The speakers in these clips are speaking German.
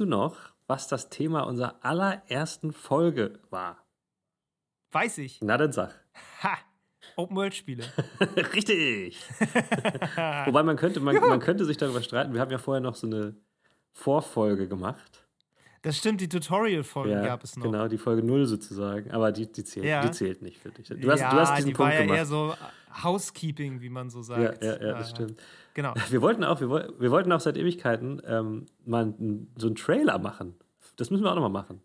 du noch, was das Thema unserer allerersten Folge war? Weiß ich. Na, dann sag. Ha! Open-World-Spiele. Richtig! Wobei man könnte, man, man könnte sich darüber streiten. Wir haben ja vorher noch so eine Vorfolge gemacht. Das stimmt, die Tutorial-Folgen Ja, gab es noch. genau, die Folge 0 sozusagen. Aber die, die, zählt, Ja. die zählt nicht für dich. Du hast, ja, du hast diesen die Punkt war ja gemacht. eher so Housekeeping, wie man so sagt. ja, ja, ja, das stimmt. Genau. Wir wollten auch, wir, wir wollten auch seit Ewigkeiten ähm, mal so einen Trailer machen. Das müssen wir auch nochmal machen.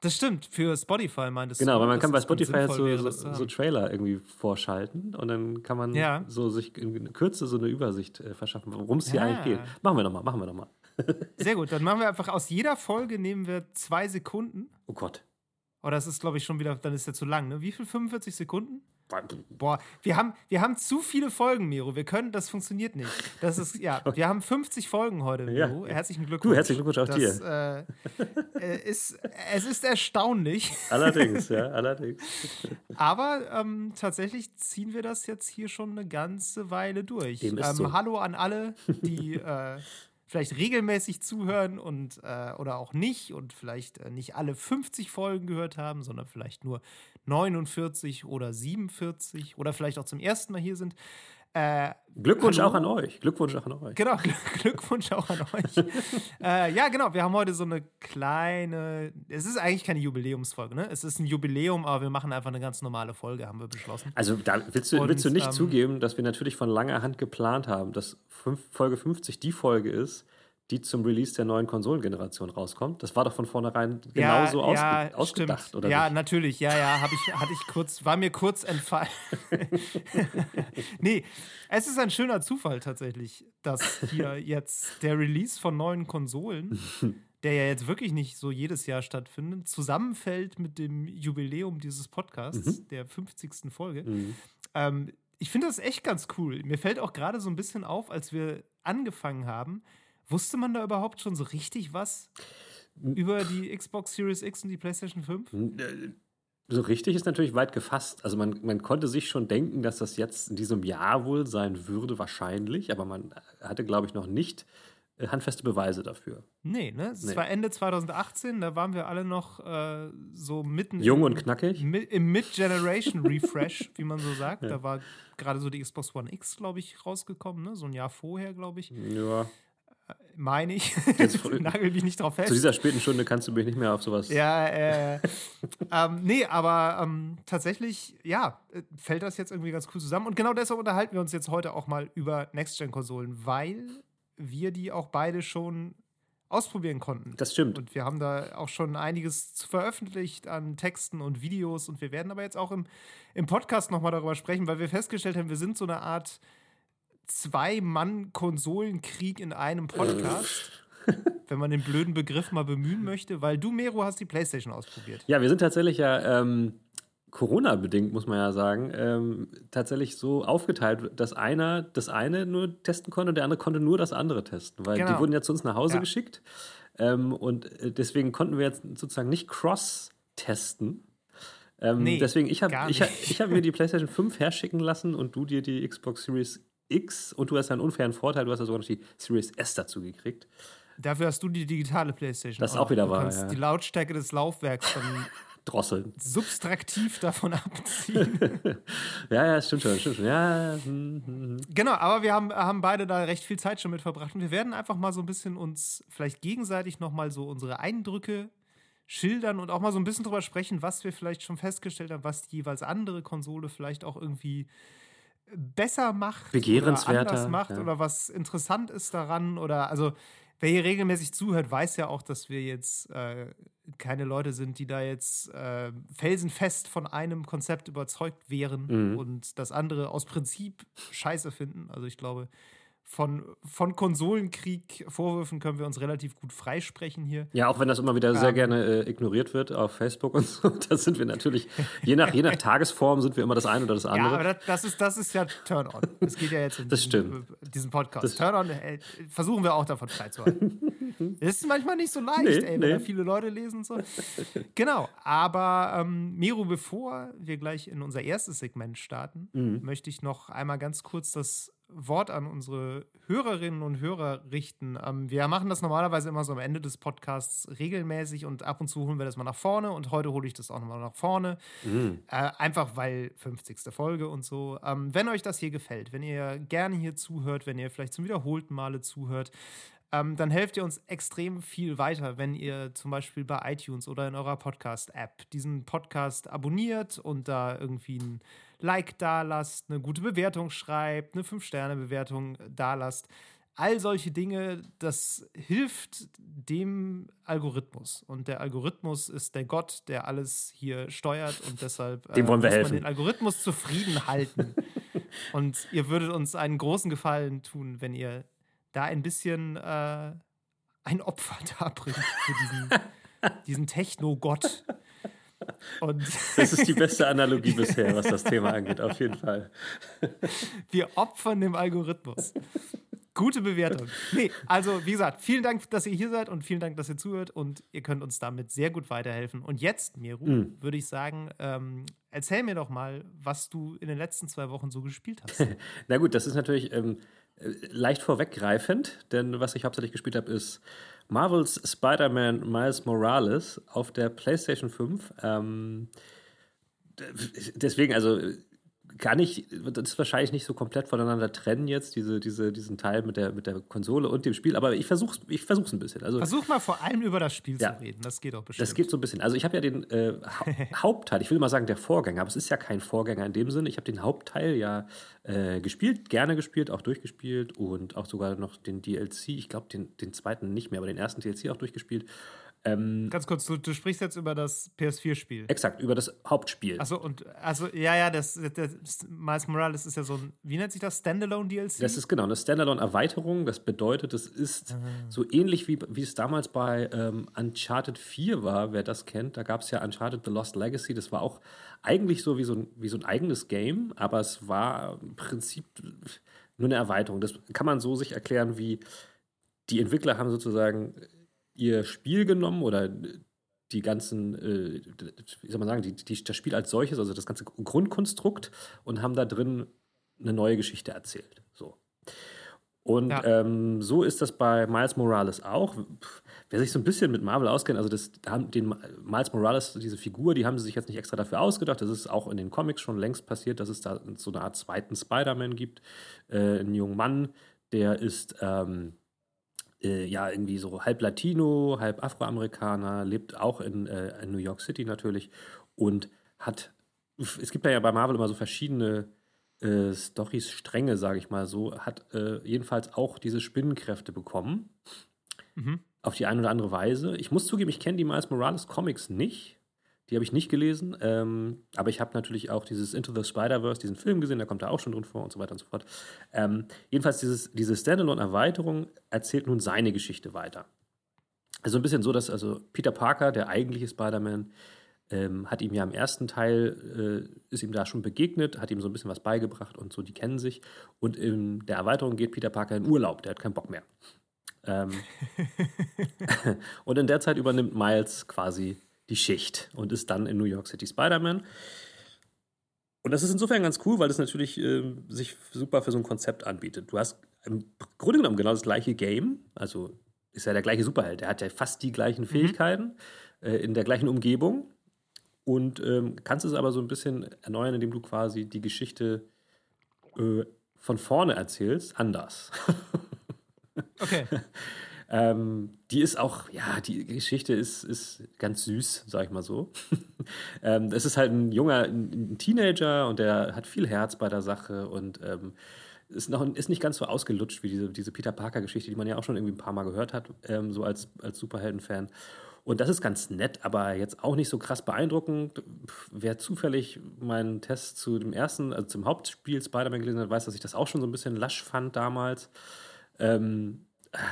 Das stimmt, für Spotify meintest Genau, du. weil man kann bei Spotify so, wäre, so, so. Trailer irgendwie vorschalten und dann kann man Ja. so sich in Kürze so eine Übersicht äh, verschaffen, worum es hier Ja. eigentlich geht. Machen wir nochmal, machen wir nochmal. Sehr gut, dann machen wir einfach aus jeder Folge nehmen wir zwei Sekunden. Oh Gott. Oh, das ist, glaube ich, schon wieder, dann ist ja zu lang, ne? Wie viel? 45 Sekunden? Boah, wir haben, wir haben zu viele Folgen, Miro. Wir können, das funktioniert nicht. Das ist, ja, wir haben 50 Folgen heute, Ja. Miro. Herzlichen Glückwunsch. Du, herzlichen Glückwunsch auch das, Äh, äh, ist, es ist erstaunlich, Allerdings, ja, allerdings. aber ähm, tatsächlich ziehen wir das jetzt hier schon eine ganze Weile durch. Dem ist Ähm, so. Hallo an alle, die äh, vielleicht regelmäßig zuhören und äh, oder auch nicht und vielleicht äh, nicht alle 50 Folgen gehört haben, sondern vielleicht nur 49 oder 47 oder vielleicht auch zum ersten Mal hier sind. Äh, Glückwunsch Hallo? auch an euch. Glückwunsch auch an euch. Genau, Gl- Glückwunsch auch an euch. äh, ja, genau, wir haben heute so eine kleine, es ist eigentlich keine Jubiläumsfolge, ne? Es ist ein Jubiläum, aber wir machen einfach eine ganz normale Folge, haben wir beschlossen. Also da willst du, Und, willst du nicht ähm, zugeben, dass wir natürlich von langer Hand geplant haben, dass fünf, Folge 50 die Folge ist, die zum Release der neuen Konsolengeneration rauskommt? Das war doch von vornherein genauso ausge ja, ausgedacht, stimmt. oder Ja, nicht? natürlich, ja, ja, hab ich, hatte ich kurz, war mir kurz entfallen. nee, es ist ein schöner Zufall tatsächlich, dass hier jetzt der Release von neuen Konsolen, der ja jetzt wirklich nicht so jedes Jahr stattfindet, zusammenfällt mit dem Jubiläum dieses Podcasts, der 50. Folge. Mhm. Ähm, ich finde das echt ganz cool. Mir fällt auch gerade so ein bisschen auf, als wir angefangen haben, wusste man da überhaupt schon so richtig was über die Xbox Series X und die PlayStation 5? So richtig ist natürlich weit gefasst. Also man, man konnte sich schon denken, dass das jetzt in diesem Jahr wohl sein würde, wahrscheinlich, aber man hatte, glaube ich, noch nicht äh, handfeste Beweise dafür. Nee, ne? Es Nee. war Ende 2018, da waren wir alle noch äh, so mitten Jung im, und knackig. mi- im Mid-Generation-Refresh, wie man so sagt. Da war gerade so die Xbox One X, glaube ich, rausgekommen, ne? So ein Jahr vorher, glaube ich. Ja. Meine ich. Nagel mich nicht drauf fest. Zu dieser späten Stunde kannst du mich nicht mehr auf sowas. Ja, äh, ähm, nee, aber ähm, tatsächlich, ja, äh, fällt das jetzt irgendwie ganz cool zusammen. Und genau deshalb unterhalten wir uns jetzt heute auch mal über Next-Gen-Konsolen, weil wir die auch beide schon ausprobieren konnten. Das stimmt. Und wir haben da auch schon einiges veröffentlicht an Texten und Videos. Und wir werden aber jetzt auch im, im Podcast nochmal darüber sprechen, weil wir festgestellt haben, wir sind so eine Art Zwei-Mann-Konsolenkrieg in einem Podcast. wenn man den blöden Begriff mal bemühen möchte, weil du, Mero, hast die Playstation ausprobiert. Ja, wir sind tatsächlich ja ähm, Corona-bedingt, muss man ja sagen, ähm, tatsächlich so aufgeteilt, dass einer das eine nur testen konnte und der andere konnte nur das andere testen, weil die Genau. wurden ja zu uns nach Hause Ja. geschickt ähm, und äh, deswegen konnten wir jetzt sozusagen nicht cross-testen. Ähm, Nee, deswegen, ich habe ich ich hab mir die PlayStation 5 herschicken lassen und du dir die Xbox Series X und du hast einen unfairen Vorteil, du hast ja sogar noch die Series S dazu gekriegt. Dafür hast du die digitale Playstation. Das ist auch wieder du wahr, kannst ja. die Lautstärke des Laufwerks dann Drosseln. subtraktiv davon abziehen. Ja, ja, stimmt schon, stimmt schon. Ja, hm, hm, hm. Genau, aber wir haben, haben beide da recht viel Zeit schon mit verbracht und wir werden einfach mal so ein bisschen uns vielleicht gegenseitig nochmal so unsere Eindrücke schildern und auch mal so ein bisschen drüber sprechen, was wir vielleicht schon festgestellt haben, was die jeweils andere Konsole vielleicht auch irgendwie besser macht Begehrenswerter, oder anders macht ja. oder was interessant ist daran oder also wer hier regelmäßig zuhört, weiß ja auch, dass wir jetzt äh, keine Leute sind, die da jetzt äh, felsenfest von einem Konzept überzeugt wären Mhm. und das andere aus Prinzip scheiße finden. Also ich glaube, von, von Konsolenkrieg Vorwürfen können wir uns relativ gut freisprechen hier. Ja, auch wenn das immer wieder sehr Ähm. gerne äh, ignoriert wird auf Facebook und so, da sind wir natürlich, je nach, je nach Tagesform sind wir immer das eine oder das Ja, andere. aber das, das, ist, das ist ja Turn-on. Es geht ja jetzt um Das diesen, diesen Podcast. Turn-on äh, versuchen wir auch davon freizuhalten. Das ist manchmal nicht so leicht, Nee, ey, wenn nee. da viele Leute lesen und so. Genau, aber ähm, Miro, bevor wir gleich in unser erstes Segment starten, Mhm. möchte ich noch einmal ganz kurz das Wort an unsere Hörerinnen und Hörer richten. Ähm, wir machen das normalerweise immer so am Ende des Podcasts regelmäßig und ab und zu holen wir das mal nach vorne und heute hole ich das auch nochmal nach vorne. Mhm. Äh, einfach weil 50. Folge und so. Ähm, wenn euch das hier gefällt, wenn ihr gerne hier zuhört, wenn ihr vielleicht zum wiederholten Male zuhört, ähm, dann helft ihr uns extrem viel weiter, wenn ihr zum Beispiel bei iTunes oder in eurer Podcast-App diesen Podcast abonniert und da irgendwie ein Like da lasst, eine gute Bewertung schreibt, eine 5-Sterne-Bewertung da lasst. All solche Dinge, das hilft dem Algorithmus. Und der Algorithmus ist der Gott, der alles hier steuert und deshalb dem wollen wir muss helfen. man den Algorithmus zufrieden halten. und ihr würdet uns einen großen Gefallen tun, wenn ihr da ein bisschen äh, ein Opfer darbringt für diesen, diesen Techno-Gott. Und das ist die beste Analogie bisher, was das Thema angeht, auf jeden Fall. Wir opfern dem Algorithmus. Gute Bewertung. Nee, also wie gesagt, vielen Dank, dass ihr hier seid und vielen Dank, dass ihr zuhört und ihr könnt uns damit sehr gut weiterhelfen. Und jetzt, Miru, mm. würde ich sagen, ähm, erzähl mir doch mal, was du in den letzten zwei Wochen so gespielt hast. Na gut, das ist natürlich ähm, leicht vorweggreifend, denn was ich hauptsächlich gespielt habe, ist Marvels Spider-Man Miles Morales auf der PlayStation 5. Ähm, deswegen, also kann ich das wahrscheinlich nicht so komplett voneinander trennen jetzt, diese, diese, diesen Teil mit der, mit der Konsole und dem Spiel, aber ich versuche es ich versuch's ein bisschen. Also, Versuch mal vor allem über das Spiel ja, zu reden, das geht auch bestimmt. Das geht so ein bisschen. Also ich habe ja den äh, Hauptteil, ich will mal sagen der Vorgänger, aber es ist ja kein Vorgänger in dem Sinne. Ich habe den Hauptteil ja äh, gespielt, gerne gespielt, auch durchgespielt und auch sogar noch den DLC, ich glaube den, den zweiten nicht mehr, aber den ersten DLC auch durchgespielt. Ähm, Ganz kurz, du, du, sprichst jetzt über das PS4-Spiel. Exakt, über das Hauptspiel. Also und also ja, ja, das, das, Miles Morales ist ja so ein, wie nennt sich das? Standalone DLC? Das ist genau eine Standalone-Erweiterung. Das bedeutet, es ist Aha. so ähnlich wie, wie es damals bei ähm, Uncharted 4 war, wer das kennt. Da gab es ja Uncharted The Lost Legacy. Das war auch eigentlich so wie so ein, wie so ein eigenes Game, aber es war im Prinzip nur eine Erweiterung. Das kann man so sich erklären, wie die Entwickler haben sozusagen ihr Spiel genommen oder die ganzen, äh, wie soll man sagen, die, die, das Spiel als solches, also das ganze Grundkonstrukt und haben da drin eine neue Geschichte erzählt. So. Und ja. ähm, so ist das bei Miles Morales auch. Wer sich so ein bisschen mit Marvel auskennt, also das, den Miles Morales, diese Figur, die haben sie sich jetzt nicht extra dafür ausgedacht. Das ist auch in den Comics schon längst passiert, dass es da so eine Art zweiten Spider-Man gibt. Äh, einen jungen Mann, der ist ähm, äh, ja irgendwie so halb Latino, halb Afroamerikaner, lebt auch in, äh, in New York City natürlich und hat, es gibt ja bei Marvel immer so verschiedene äh, Storys, Stränge, sage ich mal so, hat äh, jedenfalls auch diese Spinnenkräfte bekommen. Mhm. Auf die eine oder andere Weise. Ich muss zugeben, ich kenne die Miles Morales Comics nicht. Die habe ich nicht gelesen, ähm, aber ich habe natürlich auch dieses Into the Spider-Verse, diesen Film gesehen, da kommt er auch schon drin vor und so weiter und so fort. Ähm, jedenfalls, dieses, diese Standalone-Erweiterung erzählt nun seine Geschichte weiter. Also ein bisschen so, dass also Peter Parker, der eigentliche Spider-Man, ähm, hat ihm ja im ersten Teil, äh, ist ihm da schon begegnet, hat ihm so ein bisschen was beigebracht und so, die kennen sich. Und in der Erweiterung geht Peter Parker in Urlaub, der hat keinen Bock mehr. Ähm, und in der Zeit übernimmt Miles quasi die Schicht und ist dann in New York City Spider-Man. Und das ist insofern ganz cool, weil das natürlich äh, sich super für so ein Konzept anbietet. Du hast im Grunde genommen genau das gleiche Game, also ist ja der gleiche Superheld. Er hat ja fast die gleichen mhm. Fähigkeiten mhm. äh, in der gleichen Umgebung und ähm, kannst es aber so ein bisschen erneuern, indem du quasi die Geschichte äh, von vorne erzählst, anders. Okay. Ähm, die ist auch, ja, die Geschichte ist, ist ganz süß, sag ich mal so. ähm, es ist halt ein junger ein Teenager und der hat viel Herz bei der Sache und ähm, ist, noch, ist nicht ganz so ausgelutscht wie diese, diese Peter Parker-Geschichte, die man ja auch schon irgendwie ein paar Mal gehört hat, ähm, so als, als Superhelden-Fan. Und das ist ganz nett, aber jetzt auch nicht so krass beeindruckend. Wer zufällig meinen Test zu dem ersten, also zum Hauptspiel Spider-Man gelesen hat, weiß, dass ich das auch schon so ein bisschen lasch fand damals. Ähm,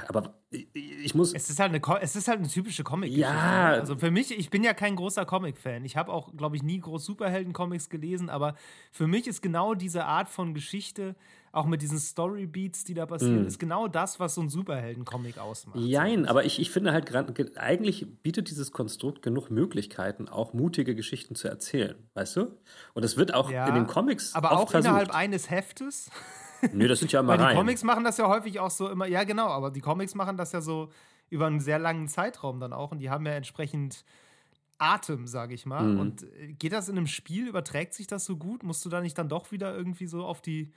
aber ich muss. Es ist halt eine, es ist halt eine typische comic Ja. Ne? Also für mich, ich bin ja kein großer Comic-Fan. Ich habe auch, glaube ich, nie groß Superhelden-Comics gelesen, aber für mich ist genau diese Art von Geschichte, auch mit diesen Story-Beats, die da passieren, mm. ist genau das, was so ein Superhelden-Comic ausmacht. Jein, aber ich, ich finde halt, eigentlich bietet dieses Konstrukt genug Möglichkeiten, auch mutige Geschichten zu erzählen, weißt du? Und es wird auch ja, in den Comics. Aber auch versucht. innerhalb eines Heftes. Nö, das sind ja immer Weil die. Comics machen das ja häufig auch so immer, ja genau, aber die Comics machen das ja so über einen sehr langen Zeitraum dann auch und die haben ja entsprechend Atem, sage ich mal. Mhm. Und äh, geht das in einem Spiel, überträgt sich das so gut? Musst du da nicht dann doch wieder irgendwie so auf die,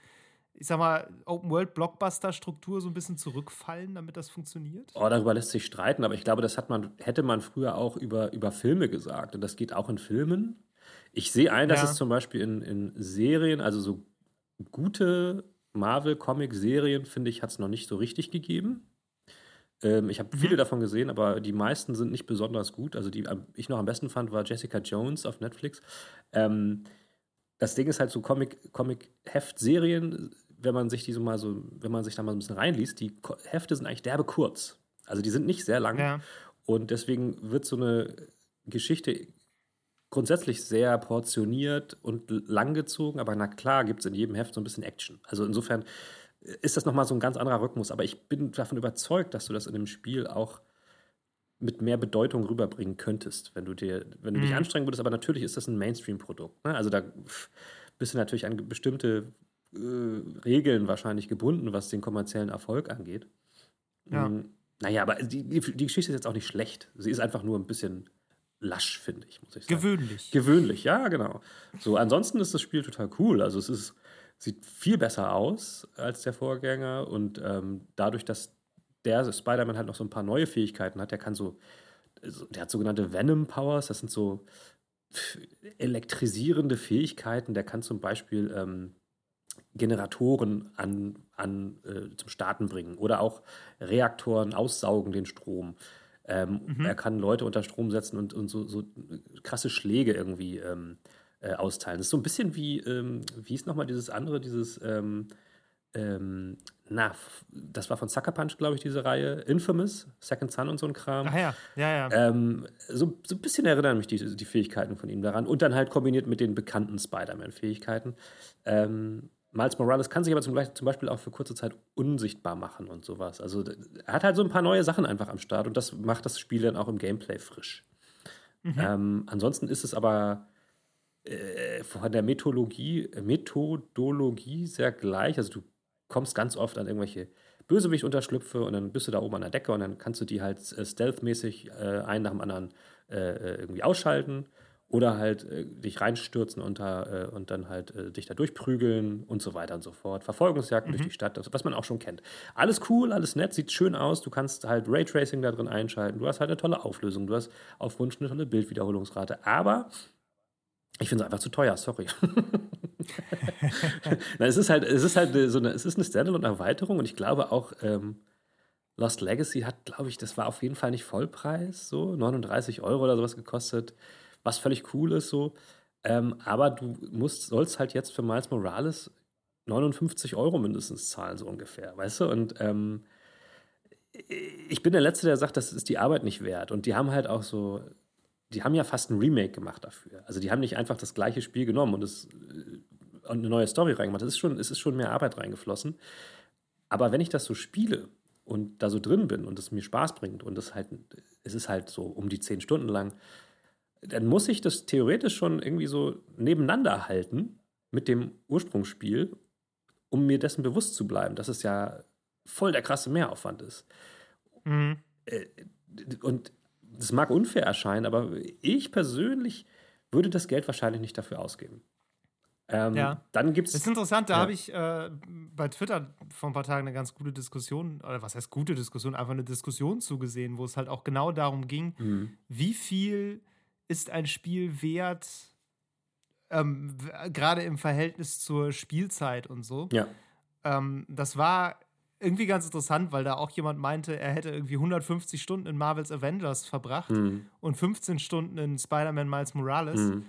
ich sag mal, Open-World-Blockbuster-Struktur so ein bisschen zurückfallen, damit das funktioniert? Oh, darüber lässt sich streiten, aber ich glaube, das hat man, hätte man früher auch über, über Filme gesagt. Und das geht auch in Filmen. Ich sehe ein, dass Ja. es zum Beispiel in, in Serien, also so gute Marvel-Comic-Serien, finde ich, hat es noch nicht so richtig gegeben. Ähm, ich habe Mhm. viele davon gesehen, aber die meisten sind nicht besonders gut. Also die ich noch am besten fand, war Jessica Jones auf Netflix. Ähm, das Ding ist halt so Comic, Comic-Heft-Serien, wenn man sich die so mal so, wenn man sich da mal ein bisschen reinliest, die Hefte sind eigentlich derbe kurz. Also die sind nicht sehr lang. Ja. Und deswegen wird so eine Geschichte grundsätzlich sehr portioniert und langgezogen, aber na klar gibt es in jedem Heft so ein bisschen Action. Also insofern ist das nochmal so ein ganz anderer Rhythmus, aber ich bin davon überzeugt, dass du das in dem Spiel auch mit mehr Bedeutung rüberbringen könntest, wenn du dir, wenn du dich Mhm. anstrengen würdest, aber natürlich ist das ein Mainstream-Produkt. Ne? Also da bist du natürlich an bestimmte äh, Regeln wahrscheinlich gebunden, was den kommerziellen Erfolg angeht. Ja. Mm, Naja, aber die, die, die Geschichte ist jetzt auch nicht schlecht. Sie ist einfach nur ein bisschen lasch, finde ich, muss ich sagen. Gewöhnlich. Gewöhnlich, ja, genau. So, ansonsten ist das Spiel total cool. Also es ist, sieht viel besser aus als der Vorgänger und ähm, dadurch, dass der Spider-Man halt noch so ein paar neue Fähigkeiten hat, der kann so, der hat sogenannte Venom Powers, das sind so elektrisierende Fähigkeiten. Der kann zum Beispiel ähm, Generatoren an, an äh, zum Starten bringen oder auch Reaktoren aussaugen den Strom. Ähm, Er kann Leute unter Strom setzen und, und so, so krasse Schläge irgendwie ähm, äh, austeilen. Das ist so ein bisschen wie, ähm, wie ist nochmal dieses andere, dieses, ähm, ähm, na, das war von Sucker Punch, glaube ich, diese Reihe. Infamous, Second Son und so ein Kram. Ach ja, ja, ja. Ähm, so, so ein bisschen erinnern mich die, die Fähigkeiten von ihm daran. Und dann halt kombiniert mit den bekannten Spider-Man-Fähigkeiten. Ähm, Miles Morales kann sich aber zum, Beispiel auch für kurze Zeit unsichtbar machen und sowas. Also er hat halt so ein paar neue Sachen einfach am Start und das macht das Spiel dann auch im Gameplay frisch. Ähm, ansonsten ist es aber äh, von der Methodologie, Methodologie sehr gleich. Also du kommst ganz oft an irgendwelche Bösewicht-Unterschlüpfe und dann bist du da oben an der Decke und dann kannst du die halt äh, stealthmäßig äh, einen nach dem anderen äh, äh, irgendwie ausschalten oder halt äh, dich reinstürzen unter, äh, und dann halt äh, dich da durchprügeln und so weiter und so fort. Verfolgungsjagden durch die Stadt, also, was man auch schon kennt. Alles cool, alles nett, sieht schön aus. Du kannst halt Raytracing da drin einschalten. Du hast halt eine tolle Auflösung. Du hast auf Wunsch eine tolle Bildwiederholungsrate. Aber ich finde es einfach zu teuer, sorry. Na, es ist halt, es ist halt so eine, es ist eine Standalone-Erweiterung und ich glaube auch, ähm, Lost Legacy hat, glaube ich, das war auf jeden Fall nicht Vollpreis, so 39 Euro oder sowas gekostet, was völlig cool ist so. Ähm, aber du musst, sollst halt jetzt für Miles Morales 59 Euro mindestens zahlen, so ungefähr, weißt du? Und ähm, ich bin der Letzte, der sagt, das ist die Arbeit nicht wert. Und die haben halt auch so, die haben ja fast ein Remake gemacht dafür. Also die haben nicht einfach das gleiche Spiel genommen und, es, äh, und eine neue Story reingemacht. Es ist, schon, es ist schon mehr Arbeit reingeflossen. Aber wenn ich das so spiele und da so drin bin und es mir Spaß bringt und es halt, es ist halt so um die zehn Stunden lang, dann muss ich das theoretisch schon irgendwie so nebeneinander halten mit dem Ursprungsspiel, um mir dessen bewusst zu bleiben, dass es ja voll der krasse Mehraufwand ist. Mhm. Und das mag unfair erscheinen, aber ich persönlich würde das Geld wahrscheinlich nicht dafür ausgeben. Ähm, Ja. Dann gibt Das ist es. interessant, da Ja. habe ich äh, bei Twitter vor ein paar Tagen eine ganz gute Diskussion, oder was heißt gute Diskussion, einfach eine Diskussion zugesehen, wo es halt auch genau darum ging, Mhm. wie viel ist ein Spiel wert, ähm, gerade im Verhältnis zur Spielzeit und so. Ja. Ähm, das war irgendwie ganz interessant, weil da auch jemand meinte, er hätte irgendwie 150 Stunden in Marvel's Avengers verbracht Mhm. und 15 Stunden in Spider-Man Miles Morales. Mhm.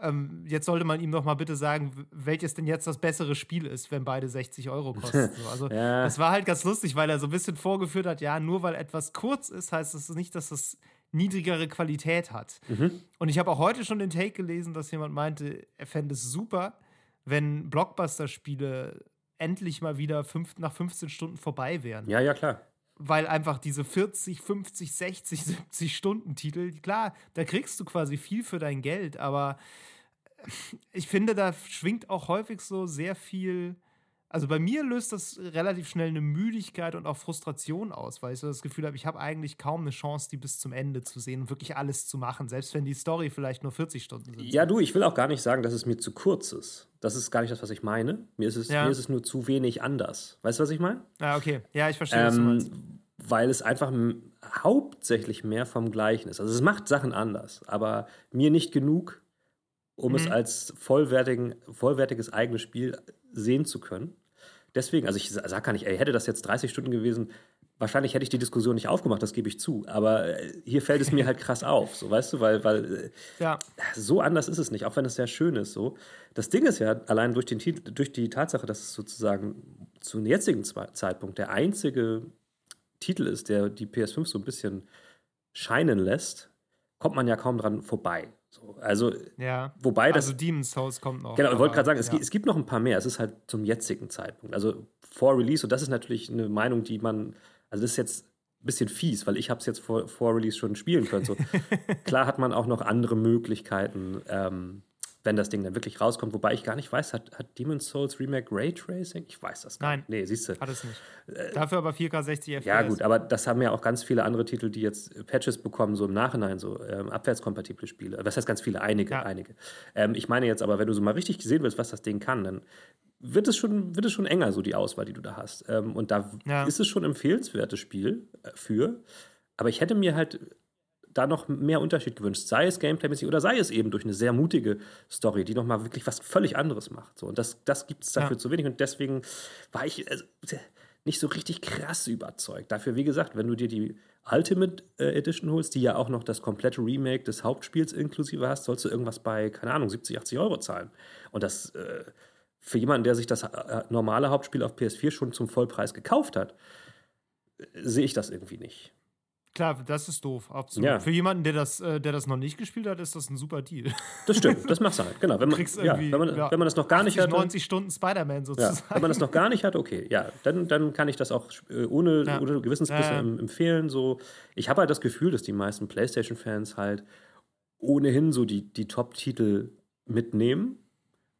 Ähm, jetzt sollte man ihm doch mal bitte sagen, welches denn jetzt das bessere Spiel ist, wenn beide 60 Euro kosten. So, also, Ja. das war halt ganz lustig, weil er so ein bisschen vorgeführt hat, ja, nur weil etwas kurz ist, heißt das nicht, dass es niedrigere Qualität hat. Mhm. Und ich habe auch heute schon den Take gelesen, dass jemand meinte, er fände es super, wenn Blockbuster-Spiele endlich mal wieder fünf, nach 15 Stunden vorbei wären Ja, ja, klar. weil einfach diese 40, 50, 60, 70 Stunden Titel, klar, da kriegst du quasi viel für dein Geld, aber ich finde, da schwingt auch häufig so sehr viel Also bei mir löst das relativ schnell eine Müdigkeit und auch Frustration aus, weil ich so das Gefühl habe, ich habe eigentlich kaum eine Chance, die bis zum Ende zu sehen und wirklich alles zu machen, selbst wenn die Story vielleicht nur 40 Stunden sind. Ja, du, ich will auch gar nicht sagen, dass es mir zu kurz ist. Das ist gar nicht das, was ich meine. Mir ist es, ja. mir ist es nur zu wenig anders. Weißt du, was ich meine? Ja, ah, okay. Ja, ich verstehe, ähm, was du meinst. Weil es einfach hauptsächlich mehr vom Gleichen ist. Also es macht Sachen anders, aber mir nicht genug, um mhm. es als vollwertigen, vollwertiges eigenes Spiel sehen zu können. Deswegen, also ich sage gar nicht, ey, hätte das jetzt 30 Stunden gewesen, wahrscheinlich hätte ich die Diskussion nicht aufgemacht, das gebe ich zu. Aber äh, hier fällt es mir halt krass auf, so weißt du, weil, weil äh, ja. so anders ist es nicht, auch wenn es sehr schön ist. So. Das Ding ist ja allein durch, den, durch die Tatsache, dass es sozusagen zum jetzigen Zeitpunkt der einzige Titel ist, der die PS5 so ein bisschen scheinen lässt, kommt man ja kaum dran vorbei. So, also, ja. wobei das. Also, Demon's Souls kommt noch. Genau, ich wollte gerade sagen, es, ja. es, gibt noch ein paar mehr. Es ist halt zum jetzigen Zeitpunkt. Also, vor Release, und das ist natürlich eine Meinung, die man. Also, das ist jetzt ein bisschen fies, weil ich habe es jetzt vor, vor Release schon spielen können. So. Klar hat man auch noch andere Möglichkeiten, ähm, wenn das Ding dann wirklich rauskommt. Wobei ich gar nicht weiß, hat, hat Demon's Souls Remake Raytracing? Ich weiß das gar Nein. nicht. Nee, siehst du. Hat es nicht. Äh, Dafür aber 4K 60 FPS. Ja, gut, aber das haben ja auch ganz viele andere Titel, die jetzt Patches bekommen, so im Nachhinein, so ähm, abwärtskompatible Spiele. Das heißt ganz viele, einige, ja. einige. Ähm, ich meine jetzt aber, wenn du so mal richtig sehen willst, was das Ding kann, dann wird es schon, wird es schon enger, so die Auswahl, die du da hast. Ähm, und da ja. ist es schon empfehlenswertes Spiel äh, für. Aber ich hätte mir halt da noch mehr Unterschied gewünscht. Sei es gameplaymäßig oder sei es eben durch eine sehr mutige Story, die nochmal wirklich was völlig anderes macht. So, und das, das gibt es dafür ja. zu wenig. Und deswegen war ich also, nicht so richtig krass überzeugt. Dafür, wie gesagt, wenn du dir die Ultimate äh, Edition holst, die ja auch noch das komplette Remake des Hauptspiels inklusive hast, sollst du irgendwas bei, keine Ahnung, 70, 80 Euro zahlen. Und das äh, für jemanden, der sich das äh, normale Hauptspiel auf PS4 schon zum Vollpreis gekauft hat, äh, sehe ich das irgendwie nicht. Klar, das ist doof, absolut. Ja. Für jemanden, der das, äh, der das noch nicht gespielt hat, ist das ein super Deal. Das stimmt, das macht sein. Halt. Genau, wenn man, ja, wenn, man, ja, wenn man das noch gar nicht hat. 90 Stunden Spider-Man sozusagen. Wenn man das noch gar nicht hat, okay, ja, dann, dann kann ich das auch äh, ohne, ja. ohne Gewissensbisse empfehlen. So. Ich habe halt das Gefühl, dass die meisten PlayStation-Fans halt ohnehin so die, die Top-Titel mitnehmen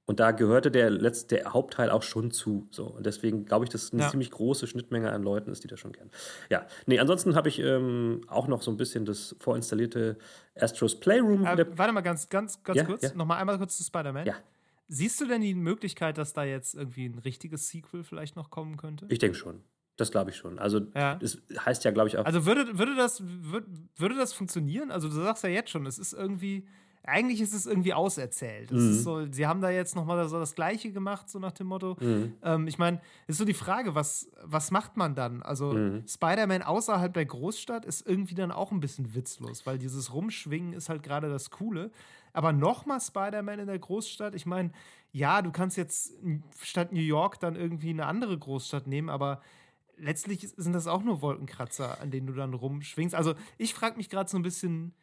und da gehörte der letzte der Hauptteil auch schon zu. So. Und deswegen glaube ich, dass es eine ja. ziemlich große Schnittmenge an Leuten ist, die das schon kennen. Ja, nee, ansonsten habe ich ähm, auch noch so ein bisschen das vorinstallierte Astros Playroom. Äh, warte mal ganz, ganz, ganz ja, kurz. Ja. Nochmal einmal kurz zu Spider-Man. Ja. Siehst du denn die Möglichkeit, dass da jetzt irgendwie ein richtiges Sequel vielleicht noch kommen könnte? Ich denke schon. Das glaube ich schon. Also, ja. das heißt ja, glaube ich, auch. Also, würde, würde, das, würde, würde das funktionieren? Also, du sagst ja jetzt schon, es ist irgendwie eigentlich ist es irgendwie auserzählt. Mhm. So, sie haben da jetzt nochmal so das Gleiche gemacht, so nach dem Motto. Mhm. Ähm, ich meine, ist so die Frage, was, was macht man dann? Also, mhm. Spider-Man außerhalb der Großstadt ist irgendwie dann auch ein bisschen witzlos, weil dieses Rumschwingen ist halt gerade das Coole. Aber nochmal Spider-Man in der Großstadt, ich meine, ja, du kannst jetzt statt New York dann irgendwie eine andere Großstadt nehmen, aber letztlich sind das auch nur Wolkenkratzer, an denen du dann rumschwingst. Also, ich frage mich gerade so ein bisschen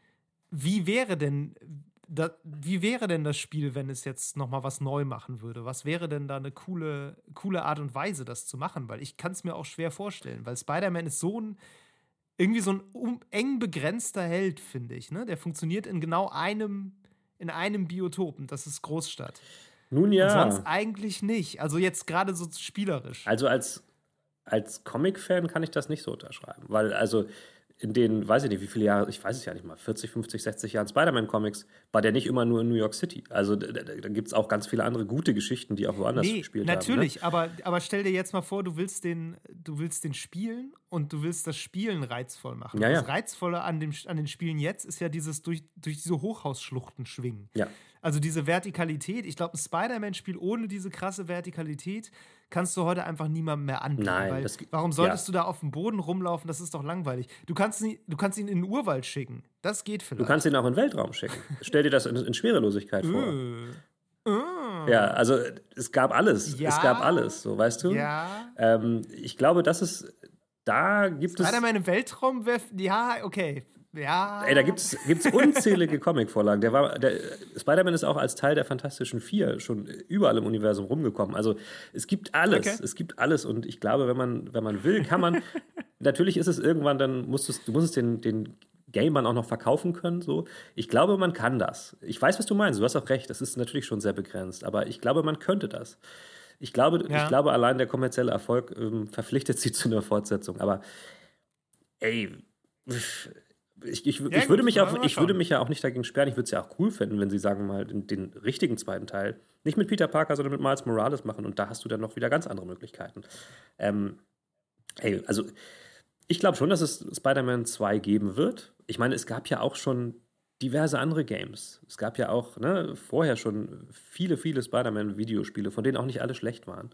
wie wäre denn da, wie wäre denn das Spiel, wenn es jetzt noch mal was neu machen würde? Was wäre denn da eine coole, coole Art und Weise, das zu machen? Weil ich kann es mir auch schwer vorstellen, weil Spider-Man ist so ein irgendwie so ein um, eng begrenzter Held, finde ich. Ne? Der funktioniert in genau einem in einem Biotop und das ist Großstadt. Nun ja. Und sonst eigentlich nicht. Also jetzt gerade so spielerisch. Also als als Comic-Fan kann ich das nicht so unterschreiben, weil also in den, weiß ich nicht, wie viele Jahre, ich weiß es ja nicht mal, 40, 50, 60 Jahren Spider-Man-Comics, war der nicht immer nur in New York City. Also da, da gibt es auch ganz viele andere gute Geschichten, die auch woanders nee, gespielt natürlich, haben. Natürlich, ne? aber, aber stell dir jetzt mal vor, du willst den, du willst den spielen und du willst das Spielen reizvoll machen. Ja, ja. Das Reizvolle an, dem, an den Spielen jetzt ist ja dieses durch, durch diese Hochhausschluchten schwingen. Ja. Also diese Vertikalität, ich glaube, ein Spider-Man-Spiel ohne diese krasse Vertikalität kannst du heute einfach niemandem mehr anbieten. Nein, das, warum solltest ja. du da auf dem Boden rumlaufen? Das ist doch langweilig. Du kannst, ihn, du kannst ihn in den Urwald schicken. Das geht vielleicht. Du kannst ihn auch in den Weltraum schicken. Stell dir das in, in Schwerelosigkeit vor. Uh. Ja, also es gab alles. Ja, es gab alles, so weißt du. Ja. Ähm, ich glaube, das ist da gibt es. Spider-Man im Weltraum, ja, okay. Ja. Ey, da gibt es unzählige Comic-Vorlagen. Der war, der, Spider-Man ist auch als Teil der Fantastischen Vier schon überall im Universum rumgekommen. Also es gibt alles. Okay. Es gibt alles. Und ich glaube, wenn man, wenn man will, kann man. natürlich ist es irgendwann, dann musst du musst es den, den Gamern auch noch verkaufen können. So. Ich glaube, man kann das. Ich weiß, was du meinst. Du hast auch recht. Das ist natürlich schon sehr begrenzt. Aber ich glaube, man könnte das. ich glaube, ja. ich glaube, allein der kommerzielle Erfolg ähm, verpflichtet sie zu einer Fortsetzung. Aber ey, ich, ich, ich, würde mich auch, ich würde mich ja auch nicht dagegen sperren. Ich würde es ja auch cool finden, wenn sie sagen mal den, den, richtigen zweiten Teil nicht mit Peter Parker, sondern mit Miles Morales machen. Und da hast du dann noch wieder ganz andere Möglichkeiten. Ähm, hey, also ich glaube schon, dass es Spider-Man 2 geben wird. Ich meine, es gab ja auch schon diverse andere Games. Es gab ja auch ne, vorher schon viele, viele Spider-Man-Videospiele, von denen auch nicht alle schlecht waren.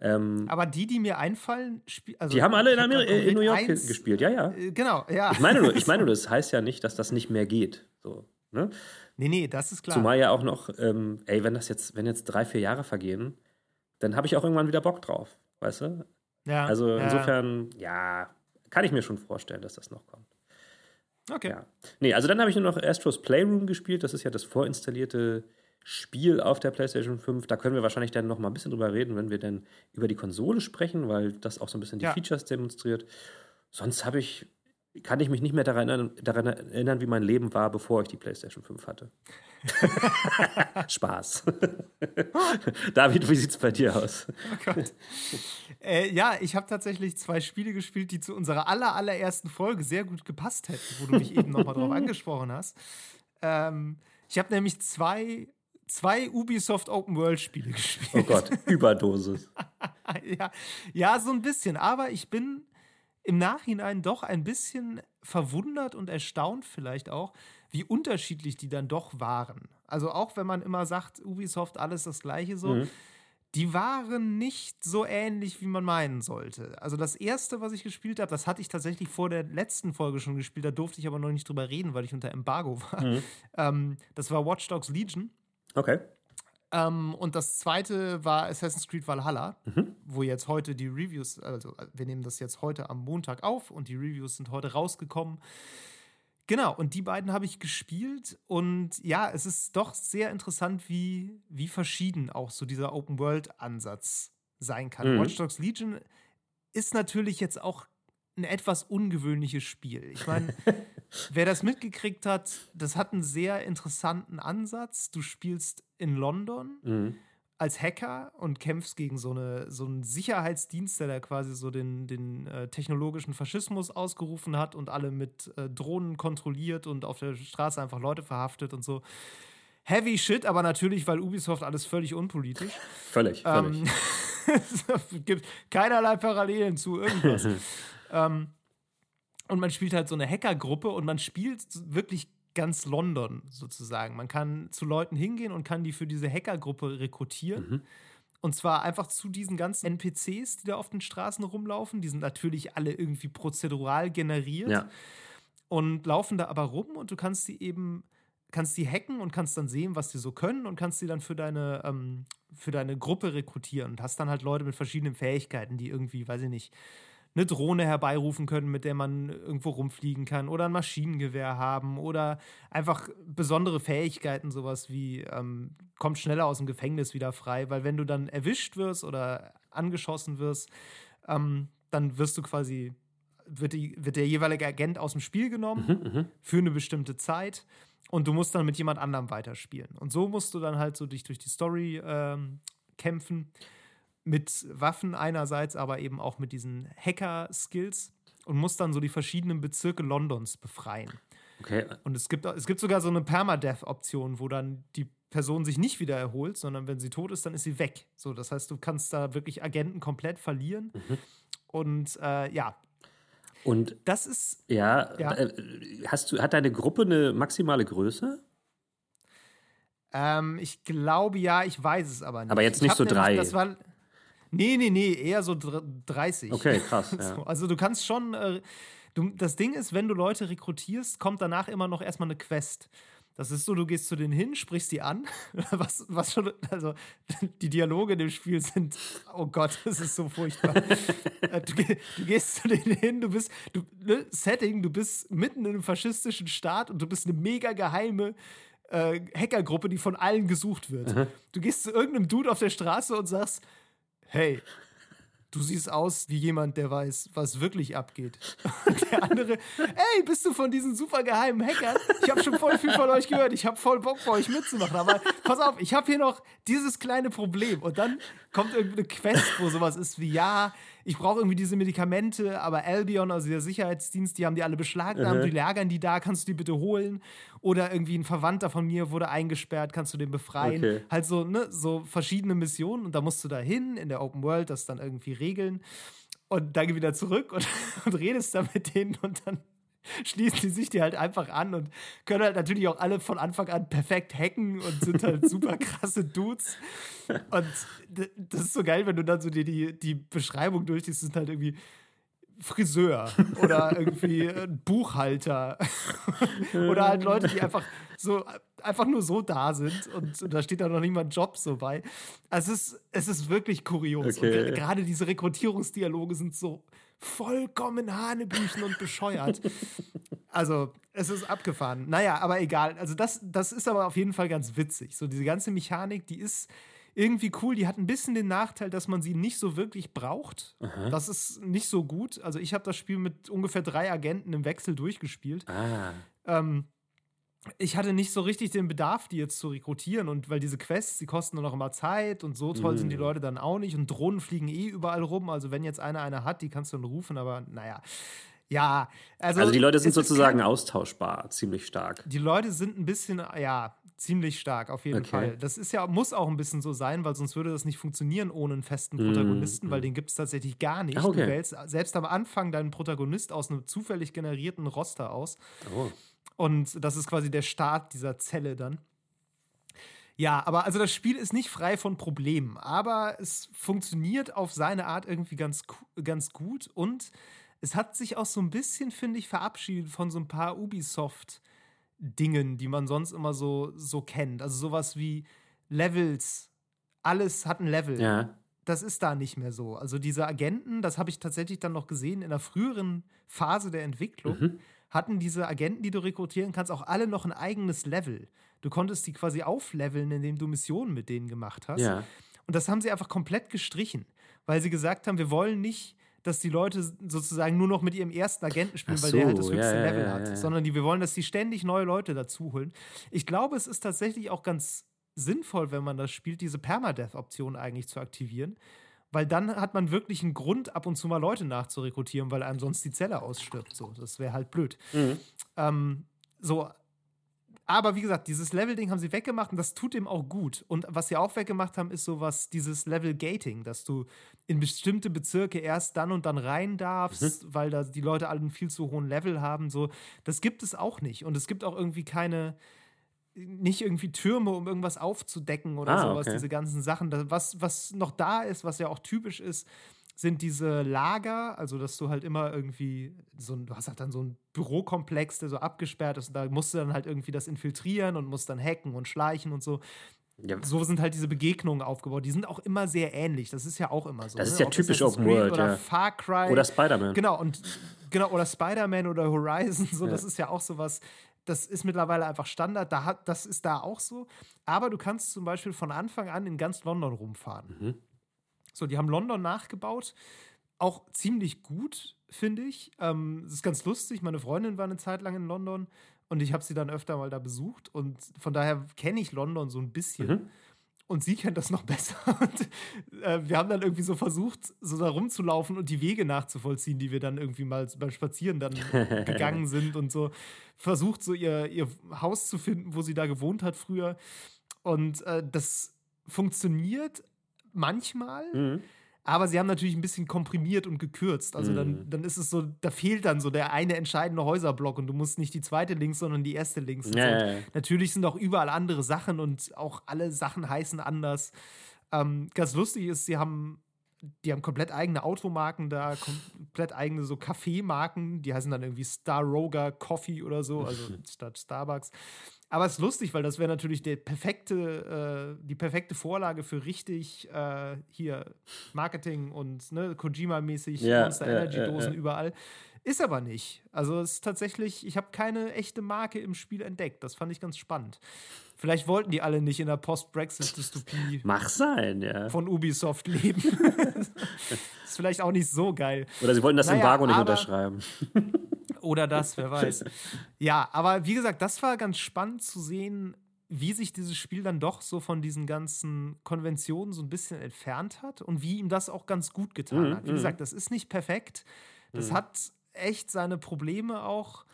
Ähm, Aber die, die mir einfallen, also die haben alle in, Ameri in New York gespielt, ja, ja. Äh, genau, ja. Ich meine nur, ich meine nur, das heißt ja nicht, dass das nicht mehr geht. So, ne? Nee, nee, das ist klar. Zumal ja auch noch, ähm, ey, wenn das jetzt, wenn jetzt drei, vier Jahre vergehen, dann habe ich auch irgendwann wieder Bock drauf, weißt du? Ja. Also insofern, ja, ja kann ich mir schon vorstellen, dass das noch kommt. Okay. Ja. Nee, also dann habe ich nur noch Astros Playroom gespielt. Das ist ja das vorinstallierte Spiel auf der PlayStation 5. Da können wir wahrscheinlich dann noch mal ein bisschen drüber reden, wenn wir dann über die Konsole sprechen, weil das auch so ein bisschen die ja. Features demonstriert. Sonst habe ich kann ich mich nicht mehr daran erinnern, daran erinnern, wie mein Leben war, bevor ich die PlayStation 5 hatte. Spaß. David, wie sieht es bei dir aus? Oh äh, ja, ich habe tatsächlich zwei Spiele gespielt, die zu unserer aller, allerersten Folge sehr gut gepasst hätten, wo du mich eben nochmal drauf angesprochen hast. Ähm, ich habe nämlich zwei, zwei Ubisoft Open World Spiele gespielt. Oh Gott, Überdosis. ja, ja, so ein bisschen. Aber ich bin im Nachhinein doch ein bisschen verwundert und erstaunt vielleicht auch, wie unterschiedlich die dann doch waren. Also auch wenn man immer sagt, Ubisoft alles das gleiche so, mhm. die waren nicht so ähnlich, wie man meinen sollte. Also das erste, was ich gespielt habe, das hatte ich tatsächlich vor der letzten Folge schon gespielt, da durfte ich aber noch nicht drüber reden, weil ich unter Embargo war. Mhm. Ähm, das war Watch Dogs Legion. Okay. Ähm, und das zweite war Assassin's Creed Valhalla, mhm. wo jetzt heute die Reviews, also wir nehmen das jetzt heute am Montag auf und die Reviews sind heute rausgekommen. Genau, und die beiden habe ich gespielt und ja, es ist doch sehr interessant, wie, wie verschieden auch so dieser Open-World-Ansatz sein kann. Mhm. Watch Dogs Legion ist natürlich jetzt auch ein etwas ungewöhnliches Spiel. Ich meine, wer das mitgekriegt hat, das hat einen sehr interessanten Ansatz. Du spielst in London mhm. als Hacker und kämpfst gegen so, eine, so einen Sicherheitsdienst, der da quasi so den, den äh, technologischen Faschismus ausgerufen hat und alle mit äh, Drohnen kontrolliert und auf der Straße einfach Leute verhaftet und so. Heavy Shit, aber natürlich, weil Ubisoft alles völlig unpolitisch. Völlig, völlig. Ähm, es gibt keinerlei Parallelen zu irgendwas. Ähm, und man spielt halt so eine Hackergruppe und man spielt wirklich ganz London sozusagen. Man kann zu Leuten hingehen und kann die für diese Hackergruppe rekrutieren. Mhm. Und zwar einfach zu diesen ganzen NPCs, die da auf den Straßen rumlaufen. Die sind natürlich alle irgendwie prozedural generiert ja. und laufen da aber rum und du kannst die eben kannst die hacken und kannst dann sehen, was die so können und kannst die dann für deine, ähm, für deine Gruppe rekrutieren und hast dann halt Leute mit verschiedenen Fähigkeiten, die irgendwie, weiß ich nicht, eine Drohne herbeirufen können, mit der man irgendwo rumfliegen kann oder ein Maschinengewehr haben oder einfach besondere Fähigkeiten, sowas wie ähm, kommt schneller aus dem Gefängnis wieder frei, weil wenn du dann erwischt wirst oder angeschossen wirst, ähm, dann wirst du quasi, wird, die, wird der jeweilige Agent aus dem Spiel genommen mhm, mhm, für eine bestimmte Zeit und du musst dann mit jemand anderem weiterspielen. Und so musst du dann halt so dich durch die Story ähm, kämpfen mit Waffen einerseits, aber eben auch mit diesen Hacker-Skills und muss dann so die verschiedenen Bezirke Londons befreien. Okay. Und es gibt, es gibt sogar so eine Permadeath-Option, wo dann die Person sich nicht wieder erholt, sondern wenn sie tot ist, dann ist sie weg. So, das heißt, du kannst da wirklich Agenten komplett verlieren. Mhm. Und äh, ja. Und das ist. Ja, ja. Äh, hast du, hat deine Gruppe eine maximale Größe? Ähm, ich glaube ja, ich weiß es aber nicht. Aber jetzt nicht so drei. Nämlich, das war, Nee, nee, nee, eher so 30. Okay, krass. Ja. also du kannst schon. Äh, du, das Ding ist, wenn du Leute rekrutierst, kommt danach immer noch erstmal eine Quest. Das ist so, du gehst zu denen hin, sprichst die an. Was, was schon, also die Dialoge in dem Spiel sind, oh Gott, das ist so furchtbar. Äh, du, du, gehst zu denen hin, du bist, du, ne, Setting, du bist mitten in einem faschistischen Staat und du bist eine mega geheime äh, Hackergruppe, die von allen gesucht wird. Mhm. Du gehst zu irgendeinem Dude auf der Straße und sagst, hey, du siehst aus wie jemand, der weiß, was wirklich abgeht. Und der andere, ey, bist du von diesen super geheimen Hackern? Ich habe schon voll viel von euch gehört. Ich habe voll Bock, bei euch mitzumachen. Aber pass auf, ich habe hier noch dieses kleine Problem. Und dann kommt irgendeine Quest, wo sowas ist wie, ja, ich brauche irgendwie diese Medikamente, aber Albion, also der Sicherheitsdienst, die haben die alle beschlagnahmt, mhm. die lagern die da, kannst du die bitte holen? Oder irgendwie ein Verwandter von mir wurde eingesperrt, kannst du den befreien? Okay. Halt so, ne, so verschiedene Missionen und da musst du da hin in der Open World das dann irgendwie regeln und dann wieder zurück und, und redest da mit denen und dann schließen die sich die halt einfach an und können halt natürlich auch alle von Anfang an perfekt hacken und sind halt super krasse Dudes. Und das ist so geil, wenn du dann so die, die, die Beschreibung durchliest, sind halt irgendwie Friseur oder irgendwie Buchhalter oder halt Leute, die einfach so einfach nur so da sind und, und da steht da noch nicht mal ein Job so bei. Also es ist, es ist wirklich kurios. Okay. Und gerade diese Rekrutierungsdialoge sind so vollkommen Hanebüchen und bescheuert. Also, es ist abgefahren. Naja, aber egal. Also, das, das ist aber auf jeden Fall ganz witzig. So, diese ganze Mechanik, die ist irgendwie cool. Die hat ein bisschen den Nachteil, dass man sie nicht so wirklich braucht. Aha. Das ist nicht so gut. Also, ich habe das Spiel mit ungefähr drei Agenten im Wechsel durchgespielt. Ah. Ähm, ich hatte nicht so richtig den Bedarf, die jetzt zu rekrutieren. Und weil diese Quests, die kosten dann auch immer Zeit und so toll mm. sind die mhm. Leute dann auch nicht. Und Drohnen fliegen eh überall rum. Also wenn jetzt einer eine hat, die kannst du dann rufen, aber naja. Ja, also. Also die Leute sind sozusagen kein, austauschbar, ziemlich stark. Die Leute sind ein bisschen, ja, ziemlich stark, auf jeden okay. Fall. Das ist ja, muss auch ein bisschen so sein, weil sonst würde das nicht funktionieren ohne einen festen mhm, Protagonisten, mm. weil den gibt es tatsächlich gar nicht. Ah, okay. Du wählst selbst am Anfang deinen Protagonist aus einem zufällig generierten Roster aus. Oh. Und das ist quasi der Start dieser Zelle dann. Ja, aber also das Spiel ist nicht frei von Problemen, aber es funktioniert auf seine Art irgendwie ganz, ganz gut und es hat sich auch so ein bisschen, finde ich, verabschiedet von so ein paar Ubisoft-Dingen, die man sonst immer so, so kennt. Also sowas wie Levels, alles hat ein Level. Ja. Das ist da nicht mehr so. Also diese Agenten, das habe ich tatsächlich dann noch gesehen in einer früheren Phase der Entwicklung. Mhm hatten diese Agenten, die du rekrutieren kannst, auch alle noch ein eigenes Level. Du konntest die quasi aufleveln, indem du Missionen mit denen gemacht hast. Ja. Und das haben sie einfach komplett gestrichen, weil sie gesagt haben, wir wollen nicht, dass die Leute sozusagen nur noch mit ihrem ersten Agenten spielen, so, weil der halt das höchste ja, Level ja, hat, sondern die, wir wollen, dass die ständig neue Leute dazu holen. Ich glaube, es ist tatsächlich auch ganz sinnvoll, wenn man das spielt, diese Permadeath-Option eigentlich zu aktivieren, weil dann hat man wirklich einen Grund, ab und zu mal Leute nachzurekrutieren, weil einem sonst die Zelle ausstirbt. So, das wäre halt blöd. Mhm. Ähm, so, aber wie gesagt, dieses Level-Ding haben sie weggemacht und das tut ihm auch gut. Und was sie auch weggemacht haben, ist sowas, dieses Level-Gating, dass du in bestimmte Bezirke erst dann und dann rein darfst, mhm. weil da die Leute alle einen viel zu hohen Level haben. So, das gibt es auch nicht. Und es gibt auch irgendwie keine, nicht irgendwie Türme, um irgendwas aufzudecken oder ah, sowas, okay. diese ganzen Sachen. Was, was noch da ist, was ja auch typisch ist, sind diese Lager, also dass du halt immer irgendwie so ein, du hast halt dann so ein Bürokomplex, der so abgesperrt ist und da musst du dann halt irgendwie das infiltrieren und musst dann hacken und schleichen und so. Ja. So sind halt diese Begegnungen aufgebaut. Die sind auch immer sehr ähnlich. Das ist ja auch immer so. Das ist ne? ja typisch Open World. Oder ja. Far Cry. Oder Spider-Man. Genau, und genau, oder Spider-Man oder Horizon. So, ja. das ist ja auch sowas das ist mittlerweile einfach Standard. Da hat, das ist da auch so. Aber du kannst zum Beispiel von Anfang an in ganz London rumfahren. Mhm. So, die haben London nachgebaut. Auch ziemlich gut, finde ich. Ähm, das ist ganz lustig. Meine Freundin war eine Zeit lang in London und ich habe sie dann öfter mal da besucht. Und von daher kenne ich London so ein bisschen. Mhm. Und sie kennt das noch besser. Und, äh, wir haben dann irgendwie so versucht, so da rumzulaufen und die Wege nachzuvollziehen, die wir dann irgendwie mal beim Spazieren dann gegangen sind und so versucht, so ihr, ihr Haus zu finden, wo sie da gewohnt hat früher. Und äh, das funktioniert manchmal. Mhm. Aber sie haben natürlich ein bisschen komprimiert und gekürzt. Also dann, mhm. dann ist es so, da fehlt dann so der eine entscheidende Häuserblock und du musst nicht die zweite links, sondern die erste links. Ja, ja, ja. Natürlich sind auch überall andere Sachen und auch alle Sachen heißen anders. Ähm, ganz lustig ist, sie haben die haben komplett eigene Automarken da, komplett eigene so Kaffeemarken, die heißen dann irgendwie Star Roger Coffee oder so, also statt Starbucks. Aber es ist lustig, weil das wäre natürlich der perfekte, äh, die perfekte Vorlage für richtig äh, hier Marketing und ne, Kojima-mäßig ja, Monster Energy-Dosen ja, überall. Ist aber nicht. Also es ist tatsächlich, ich habe keine echte Marke im Spiel entdeckt. Das fand ich ganz spannend. Vielleicht wollten die alle nicht in der Post-Brexit-Dystopie Mach sein, ja. von Ubisoft leben. ist vielleicht auch nicht so geil. Oder sie wollten das Naja, Embargo nicht unterschreiben. Oder das, wer weiß. Ja, aber wie gesagt, das war ganz spannend zu sehen, wie sich dieses Spiel dann doch so von diesen ganzen Konventionen so ein bisschen entfernt hat und wie ihm das auch ganz gut getan Mhm, hat. Wie gesagt, das ist nicht perfekt. Das hat echt seine Probleme auch.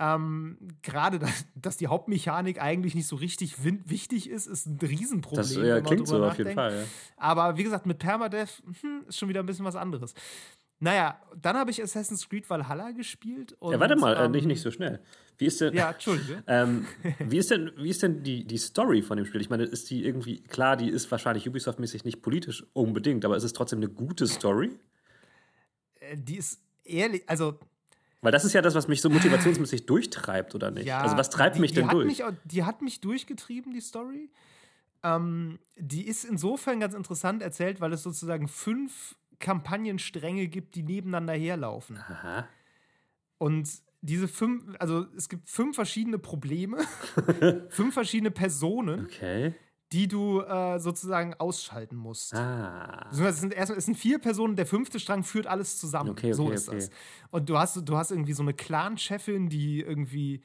Ähm, Gerade, dass, dass die Hauptmechanik eigentlich nicht so richtig wichtig ist, ist ein Riesenproblem. Das ja, wenn man klingt so drüber auf jeden nachdenkt. Fall. Ja. Aber wie gesagt, mit Permadeath hm, ist schon wieder ein bisschen was anderes. Naja, dann habe ich Assassin's Creed Valhalla gespielt. Und, Ja, warte mal, äh, ähm, nicht, nicht so schnell. Wie ist denn, Ja, Entschuldige. ähm, wie ist denn, wie ist denn die, die Story von dem Spiel? Ich meine, ist die irgendwie, klar, die ist wahrscheinlich Ubisoft-mäßig nicht politisch unbedingt, aber ist es trotzdem eine gute Story? Äh, Die ist ehrlich, also Weil das ist ja das, was mich so motivationsmäßig durchtreibt, oder nicht? ja. also was treibt die, mich denn durch? Mich, die hat mich durchgetrieben, die Story. Ähm, die ist insofern ganz interessant erzählt, weil es sozusagen fünf Kampagnenstränge gibt, die nebeneinander herlaufen. Aha. Und diese fünf, also es gibt fünf verschiedene Probleme, fünf verschiedene Personen, Okay. die du äh, sozusagen ausschalten musst. Ah. Es sind, erstmal, es sind vier Personen, der fünfte Strang führt alles zusammen. Okay, so okay, ist okay. das. Und du hast, du hast irgendwie so eine Clan-Chefin, die irgendwie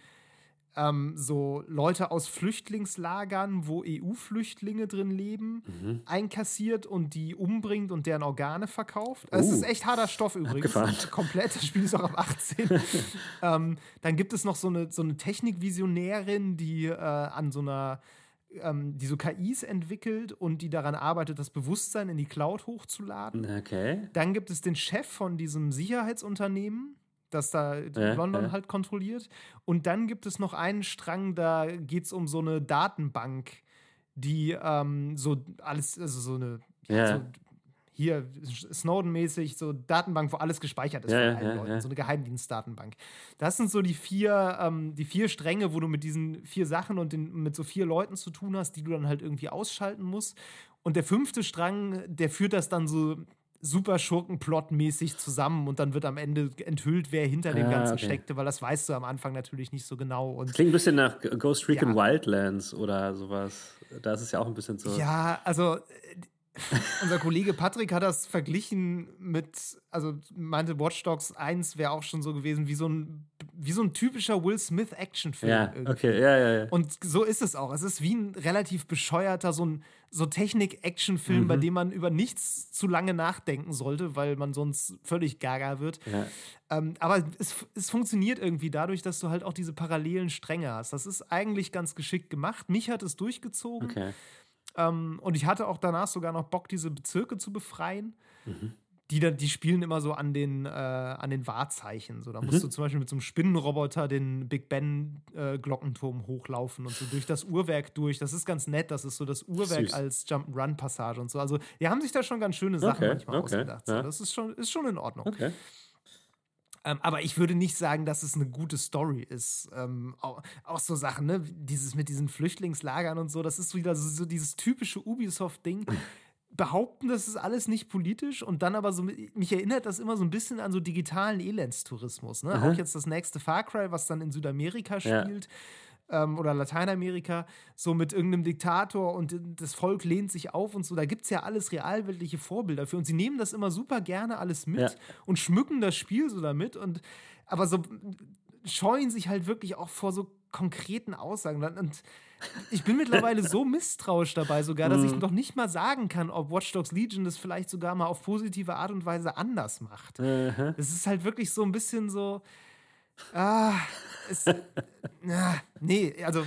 ähm, so Leute aus Flüchtlingslagern, wo EU-Flüchtlinge drin leben, Mhm. einkassiert und die umbringt und deren Organe verkauft. Es Uh. ist echt harter Stoff übrigens. Abgefahren. Komplett. Das Spiel ist auch ab 18. ähm, dann gibt es noch so eine, so eine Technikvisionärin, die äh, an so einer ähm, die so KIs entwickelt und die daran arbeitet, das Bewusstsein in die Cloud hochzuladen. Okay. Dann gibt es den Chef von diesem Sicherheitsunternehmen, das da Ja, London ja. halt kontrolliert. Und dann gibt es noch einen Strang, da geht es um so eine Datenbank, die ähm, so alles, also so eine, Ja. so hier Snowden-mäßig, so Datenbank, wo alles gespeichert ist Ja, von allen Leuten, so eine Geheimdienstdatenbank. Das sind so die vier, ähm, die vier Stränge, wo du mit diesen vier Sachen und den, mit so vier Leuten zu tun hast, die du dann halt irgendwie ausschalten musst. Und der fünfte Strang, der führt das dann so super Schurkenplot-mäßig zusammen und dann wird am Ende enthüllt, wer hinter dem Ah, Ganzen okay. steckte, weil das weißt du am Anfang natürlich nicht so genau. Und Klingt ein bisschen nach Ghost Recon Ja. Wildlands oder sowas. Da ist es ja auch ein bisschen so. Ja, also äh, unser Kollege Patrick hat das verglichen mit, also meinte Watch Dogs 1 wäre auch schon so gewesen wie so ein, wie so ein typischer Will Smith Actionfilm. Ja, irgendwie. okay, ja, ja, ja. Und so ist es auch. Es ist wie ein relativ bescheuerter, so ein so Technik-Action-Film, Mhm. bei dem man über nichts zu lange nachdenken sollte, weil man sonst völlig gaga wird. ja. Ähm, aber es, es funktioniert irgendwie dadurch, dass du halt auch diese parallelen Stränge hast. Das ist eigentlich ganz geschickt gemacht. Mich hat es durchgezogen. Okay. Ähm, und ich hatte auch danach sogar noch Bock, diese Bezirke zu befreien. Mhm. Die, dann, die spielen immer so an den, äh, an den Wahrzeichen. So, da musst Mhm. du zum Beispiel mit so einem Spinnenroboter den Big Ben äh, Glockenturm hochlaufen und so durch das Uhrwerk durch. Das ist ganz nett. Das ist so das Uhrwerk Süß. als Jump-Run-Passage und so. Also, die haben sich da schon ganz schöne Sachen Okay, manchmal okay, ausgedacht. So, ja. das ist schon, ist schon in Ordnung. Okay. Ähm, aber ich würde nicht sagen, dass es eine gute Story ist. Ähm, auch, auch so Sachen, ne? Dieses mit diesen Flüchtlingslagern und so, das ist wieder so, so dieses typische Ubisoft-Ding. Behaupten, das ist alles nicht politisch und dann aber so, mich erinnert das immer so ein bisschen an so digitalen Elendstourismus. Ne? Auch jetzt das nächste Far Cry, was dann in Südamerika Ja. Ähm, oder Lateinamerika, so mit irgendeinem Diktator und das Volk lehnt sich auf und so. Da gibt es ja alles realweltliche Vorbilder für. Und sie nehmen das immer super gerne alles mit Ja. und schmücken das Spiel so damit. Und aber so scheuen sich halt wirklich auch vor so konkreten Aussagen. Und ich bin mittlerweile so misstrauisch dabei sogar, dass ich Mhm. noch nicht mal sagen kann, ob Watch Dogs Legion das vielleicht sogar mal auf positive Art und Weise anders macht. Es ist halt wirklich so ein bisschen so. Ah, es, na, nee, also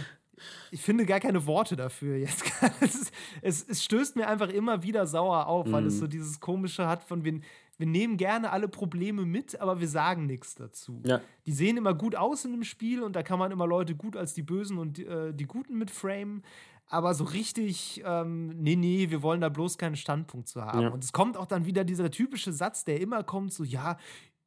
ich finde gar keine Worte dafür jetzt. es, es, es stößt mir einfach immer wieder sauer auf, weil Mhm. es so dieses Komische hat von wir, wir nehmen gerne alle Probleme mit, aber wir sagen nichts dazu. Ja. Die sehen immer gut aus in dem Spiel und da kann man immer Leute gut als die Bösen und die, äh, die Guten mit framen. Aber so richtig, ähm, nee, nee, wir wollen da bloß keinen Standpunkt zu haben. Ja. Und es kommt auch dann wieder dieser typische Satz, der immer kommt, so, ja,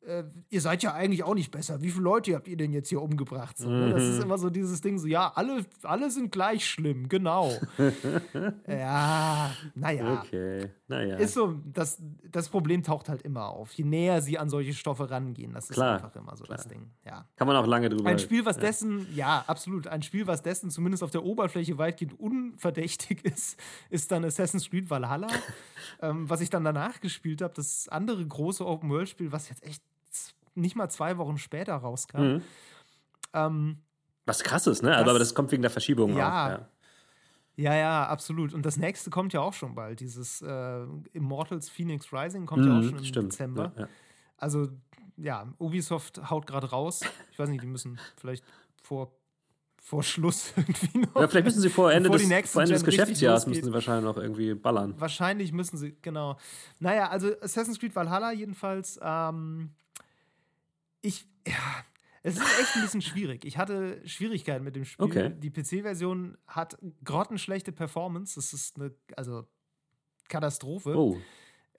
äh, ihr seid ja eigentlich auch nicht besser. Wie viele Leute habt ihr denn jetzt hier umgebracht? So, ne? Das ist mhm. immer so dieses Ding, so, ja, alle, alle sind gleich schlimm, genau. ja, naja. Okay, naja. Ist so, das, das Problem taucht halt immer auf. Je näher sie an solche Stoffe rangehen, das klar, ist einfach immer so klar. das Ding. Ja. Kann man auch lange drüber Ein Spiel, was ja. dessen, ja, absolut, ein Spiel, was dessen zumindest auf der Oberfläche weitgehend unverdächtig ist, ist dann Assassin's Creed Valhalla. ähm, was ich dann danach gespielt habe, das andere große Open-World-Spiel, was jetzt echt nicht mal zwei Wochen später rauskam. Mhm. Ähm, Was krass ist, ne? Das, aber das kommt wegen der Verschiebung ja, auch. Ja. Ja, ja, absolut. Und das nächste kommt ja auch schon bald. Dieses äh, Immortals Phoenix Rising kommt mhm, ja auch schon im stimmt. Dezember. Ja, ja. Also, ja, Ubisoft haut gerade raus. Ich weiß nicht, die müssen vielleicht vor, vor Schluss irgendwie noch. Ja, vielleicht müssen sie vor Ende, des, vor Ende des Geschäftsjahres müssen sie wahrscheinlich noch irgendwie ballern. Wahrscheinlich müssen sie, genau. Naja, also Assassin's Creed Valhalla jedenfalls. Ähm, ich, ja, es ist echt ein bisschen schwierig. Ich hatte Schwierigkeiten mit dem Spiel. Okay. Die PC-Version hat grottenschlechte Performance. Das ist eine, also Katastrophe. Oh.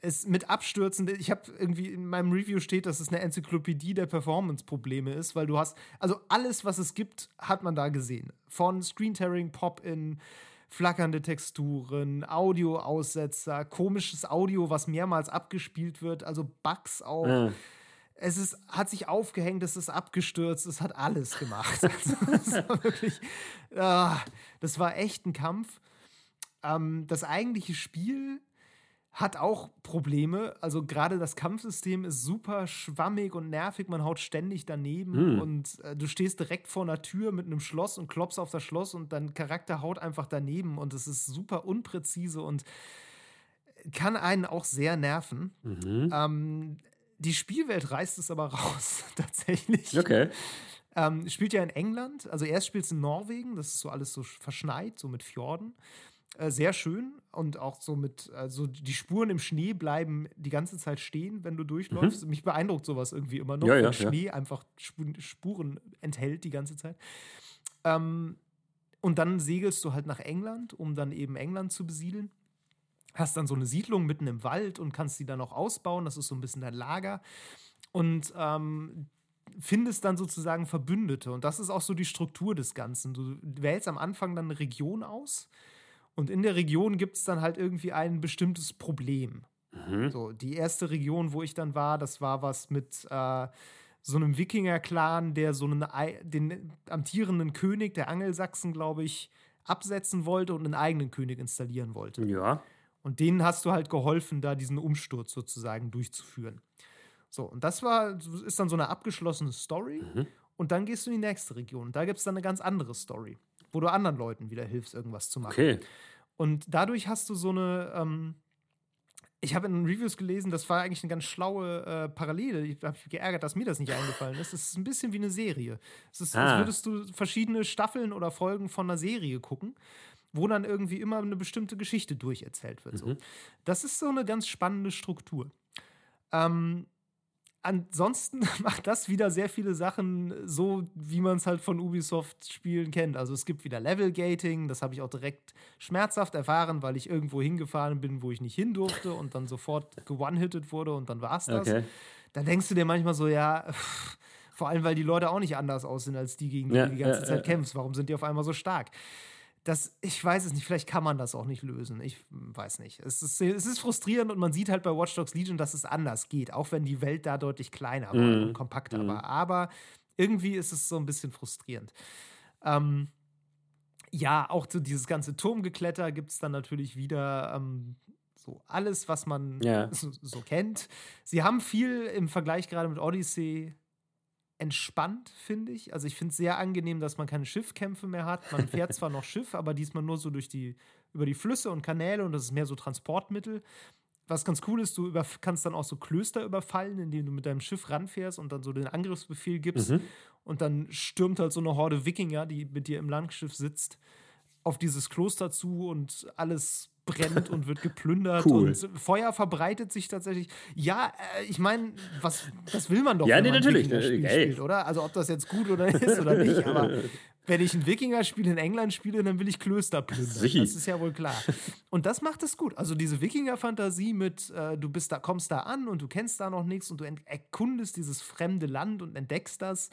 Es mit Abstürzen, ich habe irgendwie in meinem Review steht, dass es eine Enzyklopädie der Performance-Probleme ist, weil du hast, also alles, was es gibt, hat man da gesehen. Von Screen-Tearing, Pop-In, flackernde Texturen, Audio-Aussetzer, komisches Audio, was mehrmals abgespielt wird, also Bugs auch. Ja es ist, hat sich aufgehängt, es ist abgestürzt, es hat alles gemacht. Also, das war wirklich, ah, das war echt ein Kampf. Ähm, das eigentliche Spiel hat auch Probleme. Also gerade das Kampfsystem ist super schwammig und nervig. Man haut ständig daneben mm. und äh, du stehst direkt vor einer Tür mit einem Schloss und klopfst auf das Schloss und dein Charakter haut einfach daneben und es ist super unpräzise und kann einen auch sehr nerven. Mhm. Ähm, die Spielwelt reißt es aber raus, tatsächlich. Okay. Ähm, spielt ja in England, also erst spielt es in Norwegen, das ist so alles so verschneit, so mit Fjorden. Äh, sehr schön und auch so mit, also die Spuren im Schnee bleiben die ganze Zeit stehen, wenn du durchläufst. Mhm. Mich beeindruckt sowas irgendwie immer noch, ja, ja, wenn Schnee ja. einfach Spuren enthält die ganze Zeit. Ähm, und dann segelst du halt nach England, um dann eben England zu besiedeln hast dann so eine Siedlung mitten im Wald und kannst die dann auch ausbauen. Das ist so ein bisschen dein Lager. Und ähm, findest dann sozusagen Verbündete. Und das ist auch so die Struktur des Ganzen. Du wählst am Anfang dann eine Region aus. Und in der Region gibt es dann halt irgendwie ein bestimmtes Problem. Mhm. So, die erste Region, wo ich dann war, das war was mit äh, so einem Wikinger-Clan, der so einen den amtierenden König der Angelsachsen, glaube ich, absetzen wollte und einen eigenen König installieren wollte. Ja. Und denen hast du halt geholfen, da diesen Umsturz sozusagen durchzuführen. So, und das war, ist dann so eine abgeschlossene Story. Mhm. Und dann gehst du in die nächste Region. Und da gibt es dann eine ganz andere Story, wo du anderen Leuten wieder hilfst, irgendwas zu machen. Okay. Und dadurch hast du so eine, ähm, ich habe in den Reviews gelesen, das war eigentlich eine ganz schlaue äh, Parallele. Ich habe mich geärgert, dass mir das nicht eingefallen ist. Es ist ein bisschen wie eine Serie. Es ist, ah. als würdest du verschiedene Staffeln oder Folgen von einer Serie gucken wo dann irgendwie immer eine bestimmte Geschichte durcherzählt wird. So. Mhm. Das ist so eine ganz spannende Struktur. Ähm, ansonsten macht das wieder sehr viele Sachen so, wie man es halt von Ubisoft-Spielen kennt. Also es gibt wieder Level-Gating, das habe ich auch direkt schmerzhaft erfahren, weil ich irgendwo hingefahren bin, wo ich nicht hin durfte und dann sofort gewone-hitted wurde und dann war es das. Okay. Da denkst du dir manchmal so, ja, pff, vor allem, weil die Leute auch nicht anders aussehen als die, gegen die ja, du die ganze ja, Zeit ja. kämpfst. Warum sind die auf einmal so stark? Das, ich weiß es nicht, vielleicht kann man das auch nicht lösen. Ich weiß nicht. Es ist, es ist frustrierend und man sieht halt bei Watch Dogs Legion, dass es anders geht, auch wenn die Welt da deutlich kleiner war mm. und kompakter mm. war. Aber irgendwie ist es so ein bisschen frustrierend. Ähm, ja, auch so dieses ganze Turmgekletter gibt es dann natürlich wieder ähm, so alles, was man yeah. so, so kennt. Sie haben viel im Vergleich gerade mit Odyssey entspannt, finde ich. Also ich finde es sehr angenehm, dass man keine Schiffkämpfe mehr hat. Man fährt zwar noch Schiff, aber diesmal nur so durch die, über die Flüsse und Kanäle und das ist mehr so Transportmittel. Was ganz cool ist, du kannst dann auch so Klöster überfallen, indem du mit deinem Schiff ranfährst und dann so den Angriffsbefehl gibst. Mhm. Und dann stürmt halt so eine Horde Wikinger, die mit dir im Langschiff sitzt, auf dieses Kloster zu und alles brennt und wird geplündert cool. und Feuer verbreitet sich tatsächlich. Ja, äh, ich meine, was das will man doch, ja, nee, natürlich, Spiel spielt, oder? Also ob das jetzt gut oder ist oder nicht, aber wenn ich ein Wikinger-Spiel in England spiele, dann will ich Klöster plündern. Sicher. Das ist ja wohl klar. Und das macht es gut. Also diese Wikinger-Fantasie mit, äh, du bist da, kommst da an und du kennst da noch nichts und du erkundest dieses fremde Land und entdeckst das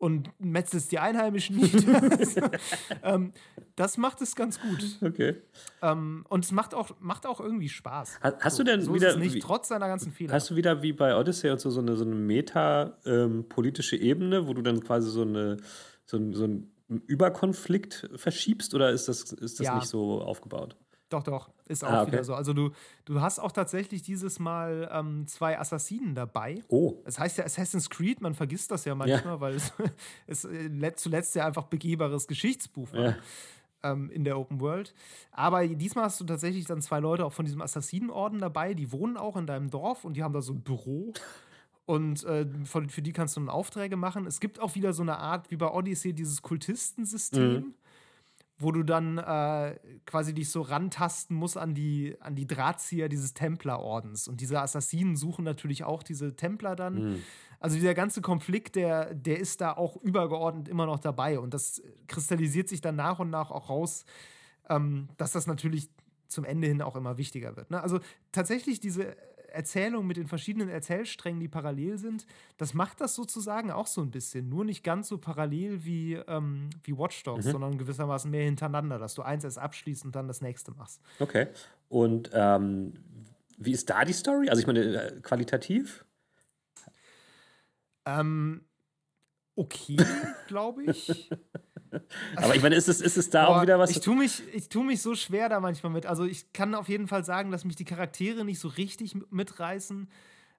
und metzelst die Einheimischen nieder. ähm, das macht es ganz gut. Okay. Ähm, und es macht auch, macht auch irgendwie Spaß. Hast, hast so, du denn so wieder. Nicht, wie, trotz seiner ganzen Fehler. Hast du wieder wie bei Odyssey und so, so eine, so eine meta-politische ähm, Ebene, wo du dann quasi so eine so, so einen Überkonflikt verschiebst oder ist das, ist das Ja. nicht so aufgebaut? Doch, doch, ist auch Ah, okay. wieder so. Also du, du hast auch tatsächlich dieses Mal ähm, zwei Assassinen dabei. Oh. Es heißt ja Assassin's Creed, man vergisst das ja manchmal, weil es, es äh, let- zuletzt ja einfach begehbares Geschichtsbuch war Ja. ähm, in der Open World. Aber diesmal hast du tatsächlich dann zwei Leute auch von diesem Assassinenorden dabei, die wohnen auch in deinem Dorf und die haben da so ein Büro. Und äh, für, für die kannst du dann Aufträge machen. Es gibt auch wieder so eine Art, wie bei Odyssey, dieses Kultistensystem, wo du dann äh, quasi dich so rantasten musst an die, an die Drahtzieher dieses Templerordens. Und diese Assassinen suchen natürlich auch diese Templer dann. Also dieser ganze Konflikt, der, der ist da auch übergeordnet immer noch dabei. Und das kristallisiert sich dann nach und nach auch raus, ähm, dass das natürlich zum Ende hin auch immer wichtiger wird. Ne? Also tatsächlich diese Erzählung mit den verschiedenen Erzählsträngen, die parallel sind, das macht das sozusagen auch so ein bisschen. Nur nicht ganz so parallel wie, ähm, wie Watch Dogs, sondern gewissermaßen mehr hintereinander, dass du eins erst abschließt und dann das nächste machst. Okay. Und ähm, wie ist da die Story? Also ich meine, äh, qualitativ? Ähm, okay, glaube ich. Aber ich meine, ist es, ist es da auch Aber wieder was? Ich tue mich, ich tu mich so schwer da manchmal mit. Also ich kann auf jeden Fall sagen, dass mich die Charaktere nicht so richtig mitreißen.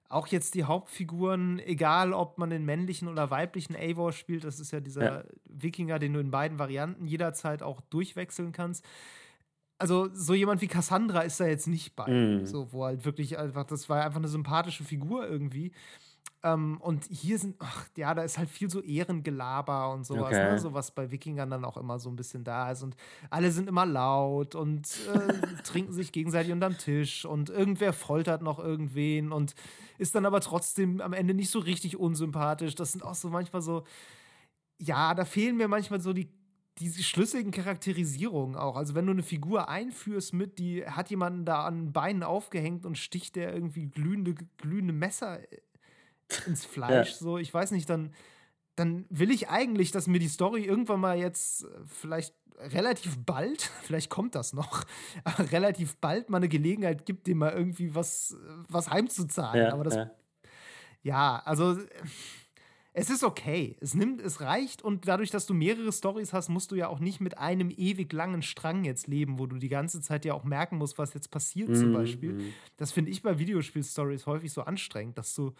Auch jetzt die Hauptfiguren, egal ob man den männlichen oder weiblichen Eivor spielt, das ist ja dieser Ja. Wikinger, den du in beiden Varianten jederzeit auch durchwechseln kannst. Also so jemand wie Cassandra ist da jetzt nicht bei. Mm. So, wo halt wirklich einfach, das war einfach eine sympathische Figur irgendwie. Ähm, und hier sind, ach, ja, da ist halt viel so Ehrengelaber und sowas, Okay. ne? so was bei Wikingern dann auch immer so ein bisschen da ist. Und alle sind immer laut und äh, trinken sich gegenseitig unterm Tisch und irgendwer foltert noch irgendwen und ist dann aber trotzdem am Ende nicht so richtig unsympathisch. Das sind auch so manchmal so, ja, da fehlen mir manchmal so die diese schlüssigen Charakterisierungen auch. Also wenn du eine Figur einführst mit, die hat jemanden da an den Beinen aufgehängt und sticht der irgendwie glühende, glühende Messer ins Fleisch. Ja. So, ich weiß nicht, dann, dann will ich eigentlich, dass mir die Story irgendwann mal jetzt äh, vielleicht relativ bald, vielleicht kommt das noch, relativ bald mal eine Gelegenheit gibt, dem mal irgendwie was, was heimzuzahlen. ja, aber das ja. ja, also äh, es ist okay. Es nimmt, es reicht und dadurch, dass du mehrere Stories hast, musst du ja auch nicht mit einem ewig langen Strang jetzt leben, wo du die ganze Zeit ja auch merken musst, was jetzt passiert zum Mhm, Beispiel. mhm. Das finde ich bei Videospiel-Stories häufig so anstrengend, dass du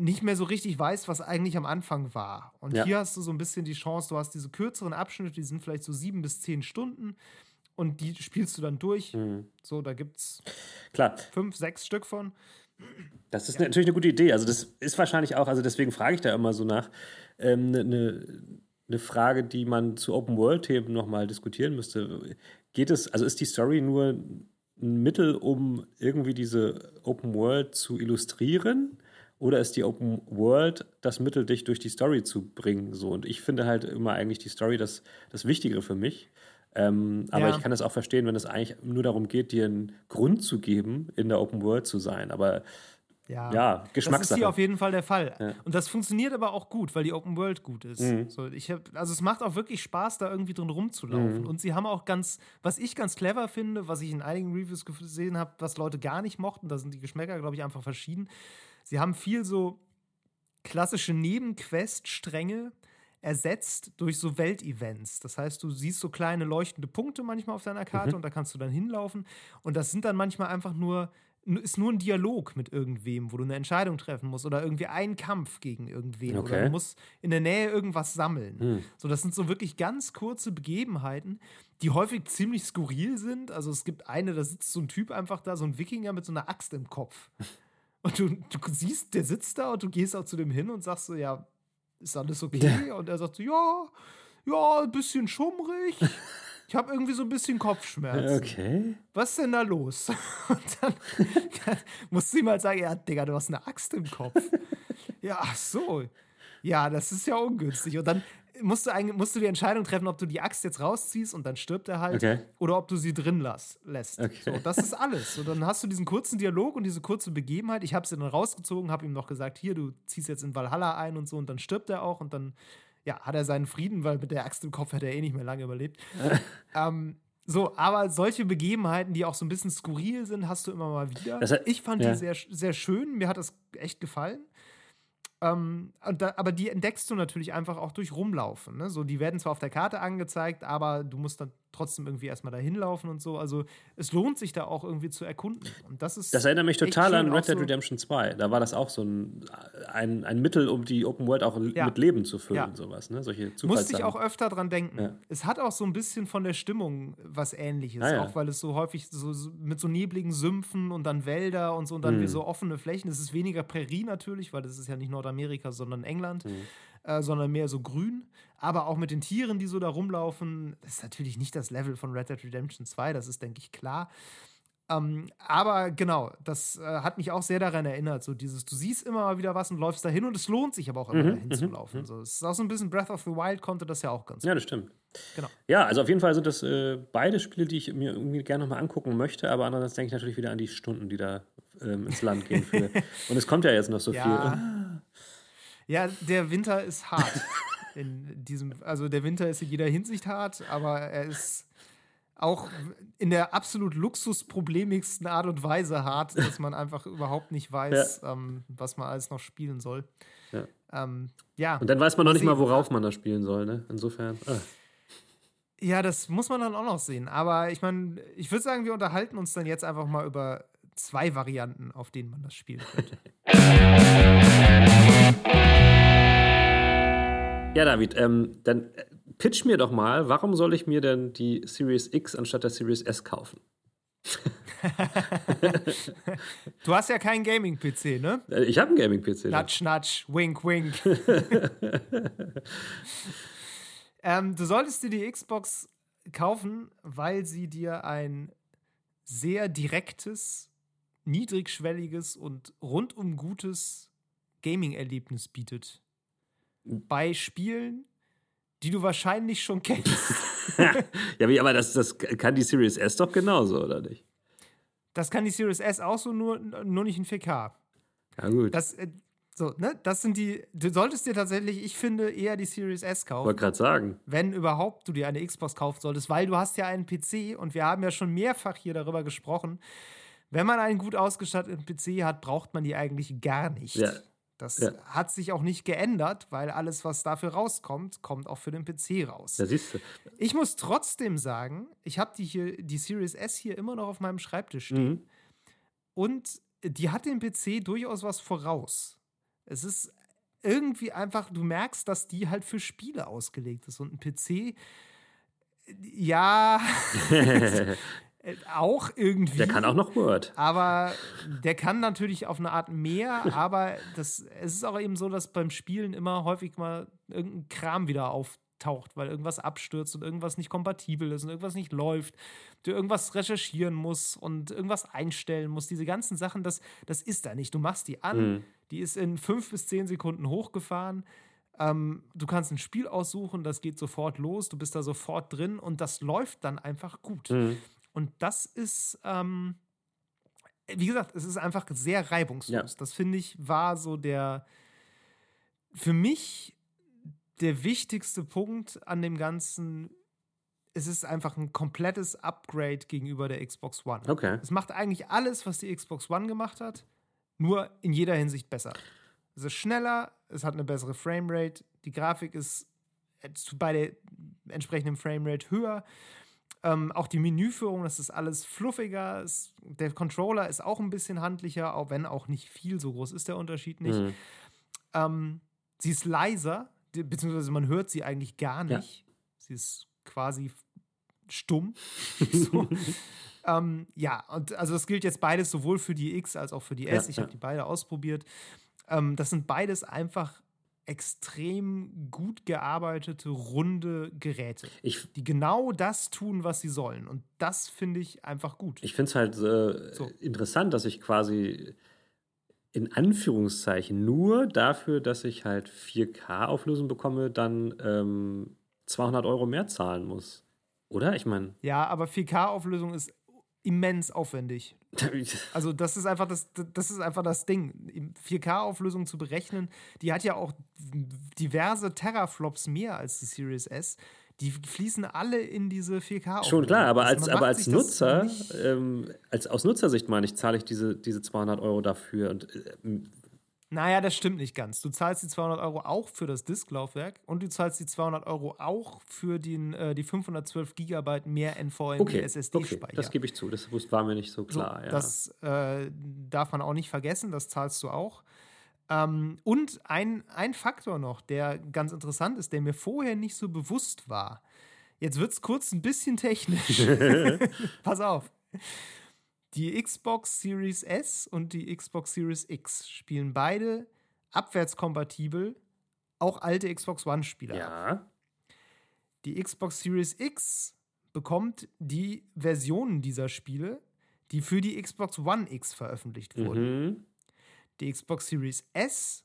nicht mehr so richtig weißt, was eigentlich am Anfang war. Und Ja. hier hast du so ein bisschen die Chance, du hast diese kürzeren Abschnitte, die sind vielleicht so sieben bis zehn Stunden und die spielst du dann durch. Mhm. So, da gibt es Klar, fünf, sechs Stück von. Das ist natürlich eine gute Idee. Also das ist wahrscheinlich auch, also deswegen frage ich da immer so nach, eine ähm, ne, Frage, die man zu Open-World-Themen nochmal diskutieren müsste. Geht es, also ist die Story nur ein Mittel, um irgendwie diese Open World zu illustrieren? Oder ist die Open World das Mittel, dich durch die Story zu bringen? So, und ich finde halt immer eigentlich die Story das, das Wichtigere für mich. Ähm, aber Ja. ich kann das auch verstehen, wenn es eigentlich nur darum geht, dir einen Grund zu geben, in der Open World zu sein. Aber Ja, ja, Das ist Geschmackssache. hier auf jeden Fall der Fall. Ja. Und das funktioniert aber auch gut, weil die Open World gut ist. Mhm. So, ich hab, also es macht auch wirklich Spaß, da irgendwie drin rumzulaufen. Mhm. Und sie haben auch ganz, was ich ganz clever finde, was ich in einigen Reviews gesehen habe, was Leute gar nicht mochten, da sind die Geschmäcker, glaube ich, einfach verschieden. Sie haben viel so klassische Nebenquest-Stränge ersetzt durch so Weltevents. Das heißt, du siehst so kleine leuchtende Punkte manchmal auf deiner Karte Mhm. und da kannst du dann hinlaufen. Und das sind dann manchmal einfach nur, ist nur ein Dialog mit irgendwem, wo du eine Entscheidung treffen musst oder irgendwie ein Kampf gegen irgendwen oder Okay. du musst in der Nähe irgendwas sammeln. Hm. So, das sind so wirklich ganz kurze Begebenheiten, die häufig ziemlich skurril sind. Also es gibt eine, da sitzt so ein Typ einfach da, so ein Wikinger mit so einer Axt im Kopf. Und du, du siehst, der sitzt da und du gehst auch zu dem hin und sagst so, ja, ist alles okay? Und er sagt so, ja, ja, ein bisschen schummrig. Ich habe irgendwie so ein bisschen Kopfschmerzen. Okay. Was ist denn da los? Und dann musst du ihm halt sagen, ja, Digga, du hast eine Axt im Kopf. ja, ach so. Ja, das ist ja ungünstig. Und dann musst du, eigentlich, musst du die Entscheidung treffen, ob du die Axt jetzt rausziehst und dann stirbt er halt Okay. oder ob du sie drin lass, lässt. Okay. So, das ist alles. So, dann hast du diesen kurzen Dialog und diese kurze Begebenheit. Ich habe sie dann rausgezogen, habe ihm noch gesagt, hier, du ziehst jetzt in Valhalla ein und so und dann stirbt er auch und dann ja, hat er seinen Frieden, weil mit der Axt im Kopf hätte er eh nicht mehr lange überlebt. ähm, so, aber solche Begebenheiten, die auch so ein bisschen skurril sind, hast du immer mal wieder. Das hat- ich fand ja. die sehr, sehr schön, mir hat das echt gefallen. Ähm, da, aber die entdeckst du natürlich einfach auch durch Rumlaufen. Ne? So, die werden zwar auf der Karte angezeigt, aber du musst dann trotzdem irgendwie erstmal dahin laufen und so. Also es lohnt sich da auch irgendwie zu erkunden. Und das ist Das erinnert mich total an Red Dead Redemption 2. Da war das auch so ein, ein, ein Mittel, um die Open World auch Ja. mit Leben zu füllen, Ja. sowas, ne? Solche Musste ich auch öfter dran denken. Ja. Es hat auch so ein bisschen von der Stimmung was ähnliches, Ah, auch weil es so häufig so, mit so nebligen Sümpfen und dann Wälder und so und dann Mhm. wie so offene Flächen. Es ist weniger Prärie natürlich, weil das ist ja nicht Nordamerika, sondern England, Mhm. äh, sondern mehr so grün. Aber auch mit den Tieren, die so da rumlaufen, das ist natürlich nicht das Level von Red Dead Redemption 2, das ist, denke ich, klar. Ähm, aber genau, das äh, hat mich auch sehr daran erinnert. So dieses, du siehst immer mal wieder was und läufst dahin und es lohnt sich aber auch immer Mhm, dahin zu laufen. So, es ist auch so ein bisschen Breath of the Wild konnte das ja auch ganz Ja, das stimmt. Genau. Ja, also auf jeden Fall sind das äh, beide Spiele, die ich mir irgendwie gerne nochmal angucken möchte, aber andererseits denke ich natürlich wieder an die Stunden, die da ähm, ins Land gehen. Für. Und es kommt ja jetzt noch so viel. Ja. ja, der Winter ist hart. In diesem, also der Winter ist in jeder Hinsicht hart, aber er ist auch in der absolut luxusproblemigsten Art und Weise hart, dass man einfach überhaupt nicht weiß, ähm, was man alles noch spielen soll. Ja. Ähm, ja. Und dann weiß man noch nicht mal, worauf man da spielen soll. Ne? Insofern. Ah. Ja, das muss man dann auch noch sehen. Aber ich meine, ich würde sagen, wir unterhalten uns dann jetzt einfach mal über zwei Varianten, auf denen man das spielen könnte. Ja, David, ähm, dann äh, pitch mir doch mal, warum soll ich mir denn die Series X anstatt der Series S kaufen? Du hast ja keinen Gaming-PC, ne? Äh, Ich habe einen Gaming-PC. da. Natsch, natsch, wink, wink. ähm, du solltest dir die Xbox kaufen, weil sie dir ein sehr direktes, niedrigschwelliges und rundum gutes Gaming-Erlebnis bietet. Bei Spielen, die du wahrscheinlich schon kennst. Ja, aber das, das kann die Series S doch genauso, oder nicht? Das kann die Series S auch so, nur, nur nicht in 4K. Ja, gut. Das, äh, so, ne? Das sind die. Du solltest dir tatsächlich, ich finde, eher die Series S kaufen. wollte gerade sagen. wenn überhaupt du dir eine Xbox kaufen solltest, weil du hast ja einen PC und wir haben ja schon mehrfach hier darüber gesprochen. Wenn man einen gut ausgestatteten PC hat, braucht man die eigentlich gar nicht. Ja. Das Ja. hat sich auch nicht geändert, weil alles, was dafür rauskommt, kommt auch für den PC raus. Da siehst du. Ich muss trotzdem sagen, ich habe die hier, die Series S hier immer noch auf meinem Schreibtisch stehen Mhm. und die hat dem PC durchaus was voraus. Es ist irgendwie einfach, du merkst, dass die halt für Spiele ausgelegt ist und ein PC, ja, auch irgendwie. Der kann auch noch Word. Aber der kann natürlich auf eine Art mehr, aber das, es ist auch eben so, dass beim Spielen immer häufig mal irgendein Kram wieder auftaucht, weil irgendwas abstürzt und irgendwas nicht kompatibel ist und irgendwas nicht läuft. Du irgendwas recherchieren musst und irgendwas einstellen musst. Diese ganzen Sachen, das, das ist da nicht. Du machst die an, Mhm. die ist in fünf bis zehn Sekunden hochgefahren. Ähm, du kannst ein Spiel aussuchen, das geht sofort los, du bist da sofort drin und das läuft dann einfach gut. Mhm. Und das ist, ähm, wie gesagt, es ist einfach sehr reibungslos. Ja. Das finde ich war so der, für mich der wichtigste Punkt an dem Ganzen. Es ist einfach ein komplettes Upgrade gegenüber der Xbox One. Okay. Es macht eigentlich alles, was die Xbox One gemacht hat, nur in jeder Hinsicht besser. Es ist schneller, es hat eine bessere Framerate, die Grafik ist äh, bei der entsprechenden Framerate höher. Ähm, auch die Menüführung, das ist alles fluffiger. Es, der Controller ist auch ein bisschen handlicher, auch wenn auch nicht viel. So groß ist der Unterschied nicht. Mhm. Ähm, sie ist leiser, beziehungsweise man hört sie eigentlich gar Ja. nicht. Sie ist quasi stumm. so. ähm, ja, und also das gilt jetzt beides sowohl für die X als auch für die S. Ja, ich habe ja. die beide ausprobiert. Ähm, das sind beides einfach extrem gut gearbeitete, runde Geräte, Ich, die genau das tun, was sie sollen. Und das finde ich einfach gut. ich finde es halt äh, So. interessant, dass ich quasi in Anführungszeichen nur dafür, dass ich halt 4K-Auflösung bekomme, dann ähm, 200 Euro mehr zahlen muss. Oder? Ich meine. Ja, aber 4K-Auflösung ist immens aufwendig. Also das ist einfach das, das ist einfach das Ding. 4K-Auflösung zu berechnen, die hat ja auch diverse Teraflops mehr als die Series S. Die fließen alle in diese 4K. Schon klar, aber als, aber als Nutzer, ähm, als, aus Nutzersicht meine ich, zahle ich diese, diese 200 Euro dafür. Und äh, naja, das stimmt nicht ganz. Du zahlst die 200 Euro auch für das Disklaufwerk und du zahlst die 200 Euro auch für den, äh, die 512 Gigabyte mehr NVMe okay, SSD-Speicher. Okay, das gebe ich zu. Das war mir nicht so klar. So, ja. Das äh, darf man auch nicht vergessen. Das zahlst du auch. Ähm, und ein, ein Faktor noch, der ganz interessant ist, der mir vorher nicht so bewusst war. Jetzt wird es kurz ein bisschen technisch. Pass auf. Die Xbox Series S und die Xbox Series X spielen beide abwärtskompatibel auch alte Xbox One-Spieler. Ja. Die Xbox Series X bekommt die Versionen dieser Spiele, die für die Xbox One X veröffentlicht wurden. Mhm. Die Xbox Series S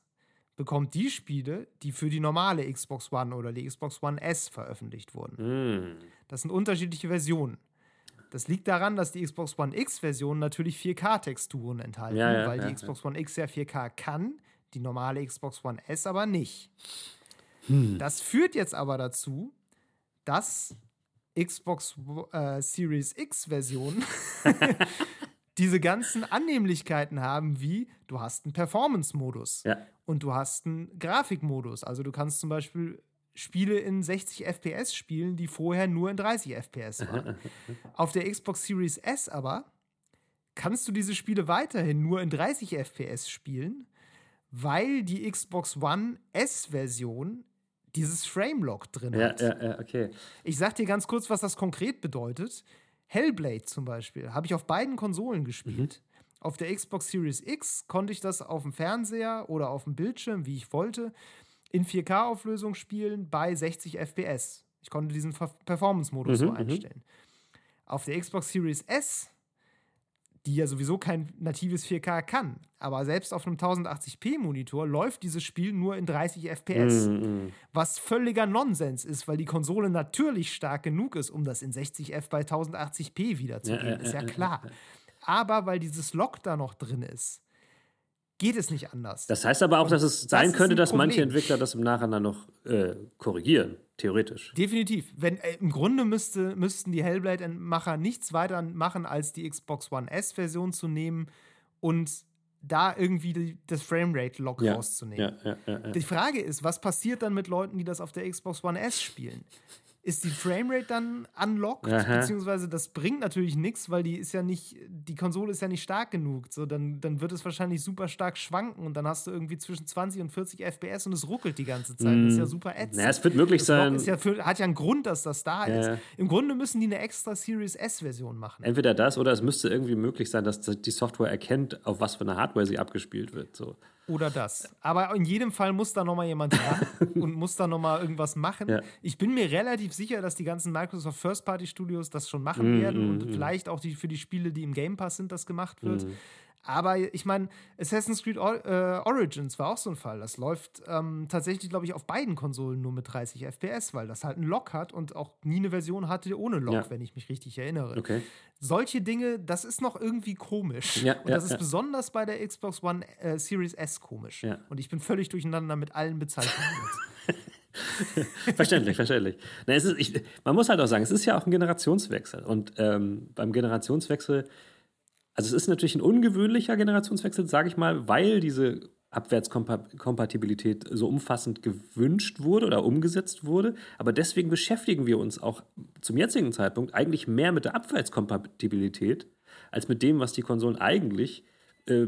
bekommt die Spiele, die für die normale Xbox One oder die Xbox One S veröffentlicht wurden. Mhm. Das sind unterschiedliche Versionen. Das liegt daran, dass die Xbox One X-Version natürlich 4K-Texturen enthalten, ja, ja, weil ja, die Xbox One X ja 4K kann, die normale Xbox One S aber nicht. Hm. Das führt jetzt aber dazu, dass Xbox äh, Series X-Versionen diese ganzen Annehmlichkeiten haben, wie du hast einen Performance-Modus ja. und du hast einen Grafikmodus. Also du kannst zum Beispiel Spiele in 60 FPS spielen, die vorher nur in 30 FPS waren. Auf der Xbox Series S aber kannst du diese Spiele weiterhin nur in 30 FPS spielen, weil die Xbox One S-Version dieses Framelock drin ja, hat. Ja, ja, okay. Ich sag dir ganz kurz, was das konkret bedeutet. Hellblade zum Beispiel habe ich auf beiden Konsolen gespielt. Mhm. Auf der Xbox Series X konnte ich das auf dem Fernseher oder auf dem Bildschirm, wie ich wollte in 4K-Auflösung spielen bei 60 FPS. Ich konnte diesen Performance-Modus mhm, so einstellen. Auf der Xbox Series S, die ja sowieso kein natives 4K kann, aber selbst auf einem 1080p-Monitor läuft dieses Spiel nur in 30 FPS. Mhm, was völliger Nonsens ist, weil die Konsole natürlich stark genug ist, um das in 60 F bei 1080p wiederzugeben. Ja, ist ja äh, klar. Aber weil dieses Lock da noch drin ist, geht es nicht anders. Das heißt aber auch, dass es sein das könnte, dass manche Entwickler das im Nachhinein noch äh, korrigieren, theoretisch. Definitiv. Wenn, äh, Im Grunde müsste, müssten die Hellblade-Macher nichts weiter machen, als die Xbox One S-Version zu nehmen und da irgendwie das Framerate-Lock ja, rauszunehmen. Ja, ja, die Frage ist, was passiert dann mit Leuten, die das auf der Xbox One S spielen? Ist die Framerate dann unlocked, Aha. beziehungsweise das bringt natürlich nichts, weil die ist ja nicht, die Konsole ist ja nicht stark genug. So, dann, dann wird es wahrscheinlich super stark schwanken und dann hast du irgendwie zwischen 20 und 40 FPS und es ruckelt die ganze Zeit. Mm. Das ist ja super ätzend. Ja, es wird möglich das sein. Ja für, hat ja einen Grund, dass das da ja. ist. Im Grunde müssen die eine extra Series S-Version machen. Entweder das oder es müsste irgendwie möglich sein, dass die Software erkennt, auf was für eine Hardware sie abgespielt wird. So. Oder das. Aber in jedem Fall muss da nochmal jemand ran und muss da nochmal irgendwas machen. Ja. Ich bin mir relativ sicher, dass die ganzen Microsoft First-Party-Studios das schon machen Mm, werden mm, und mm. vielleicht auch die, für die Spiele, die im Game Pass sind, das gemacht wird. Aber ich meine, Assassin's Creed Or äh, Origins war auch so ein Fall. Das läuft ähm, tatsächlich, glaube ich, auf beiden Konsolen nur mit 30 FPS, weil das halt einen Lock hat und auch nie eine Version hatte ohne Lock, Ja. wenn ich mich richtig erinnere. Okay. Solche Dinge, das ist noch irgendwie komisch. Ja, und ja, das ist besonders bei der Xbox One äh, Series S komisch. Und ich bin völlig durcheinander mit allen Bezeichnungen. verständlich, verständlich. Na, es ist, ich, man muss halt auch sagen, es ist ja auch ein Generationswechsel. Und ähm, beim Generationswechsel, also es ist natürlich ein ungewöhnlicher Generationswechsel, sage ich mal, weil diese Abwärtskompatibilität so umfassend gewünscht wurde oder umgesetzt wurde. Aber deswegen beschäftigen wir uns auch zum jetzigen Zeitpunkt eigentlich mehr mit der Abwärtskompatibilität als mit dem, was die Konsolen eigentlich äh,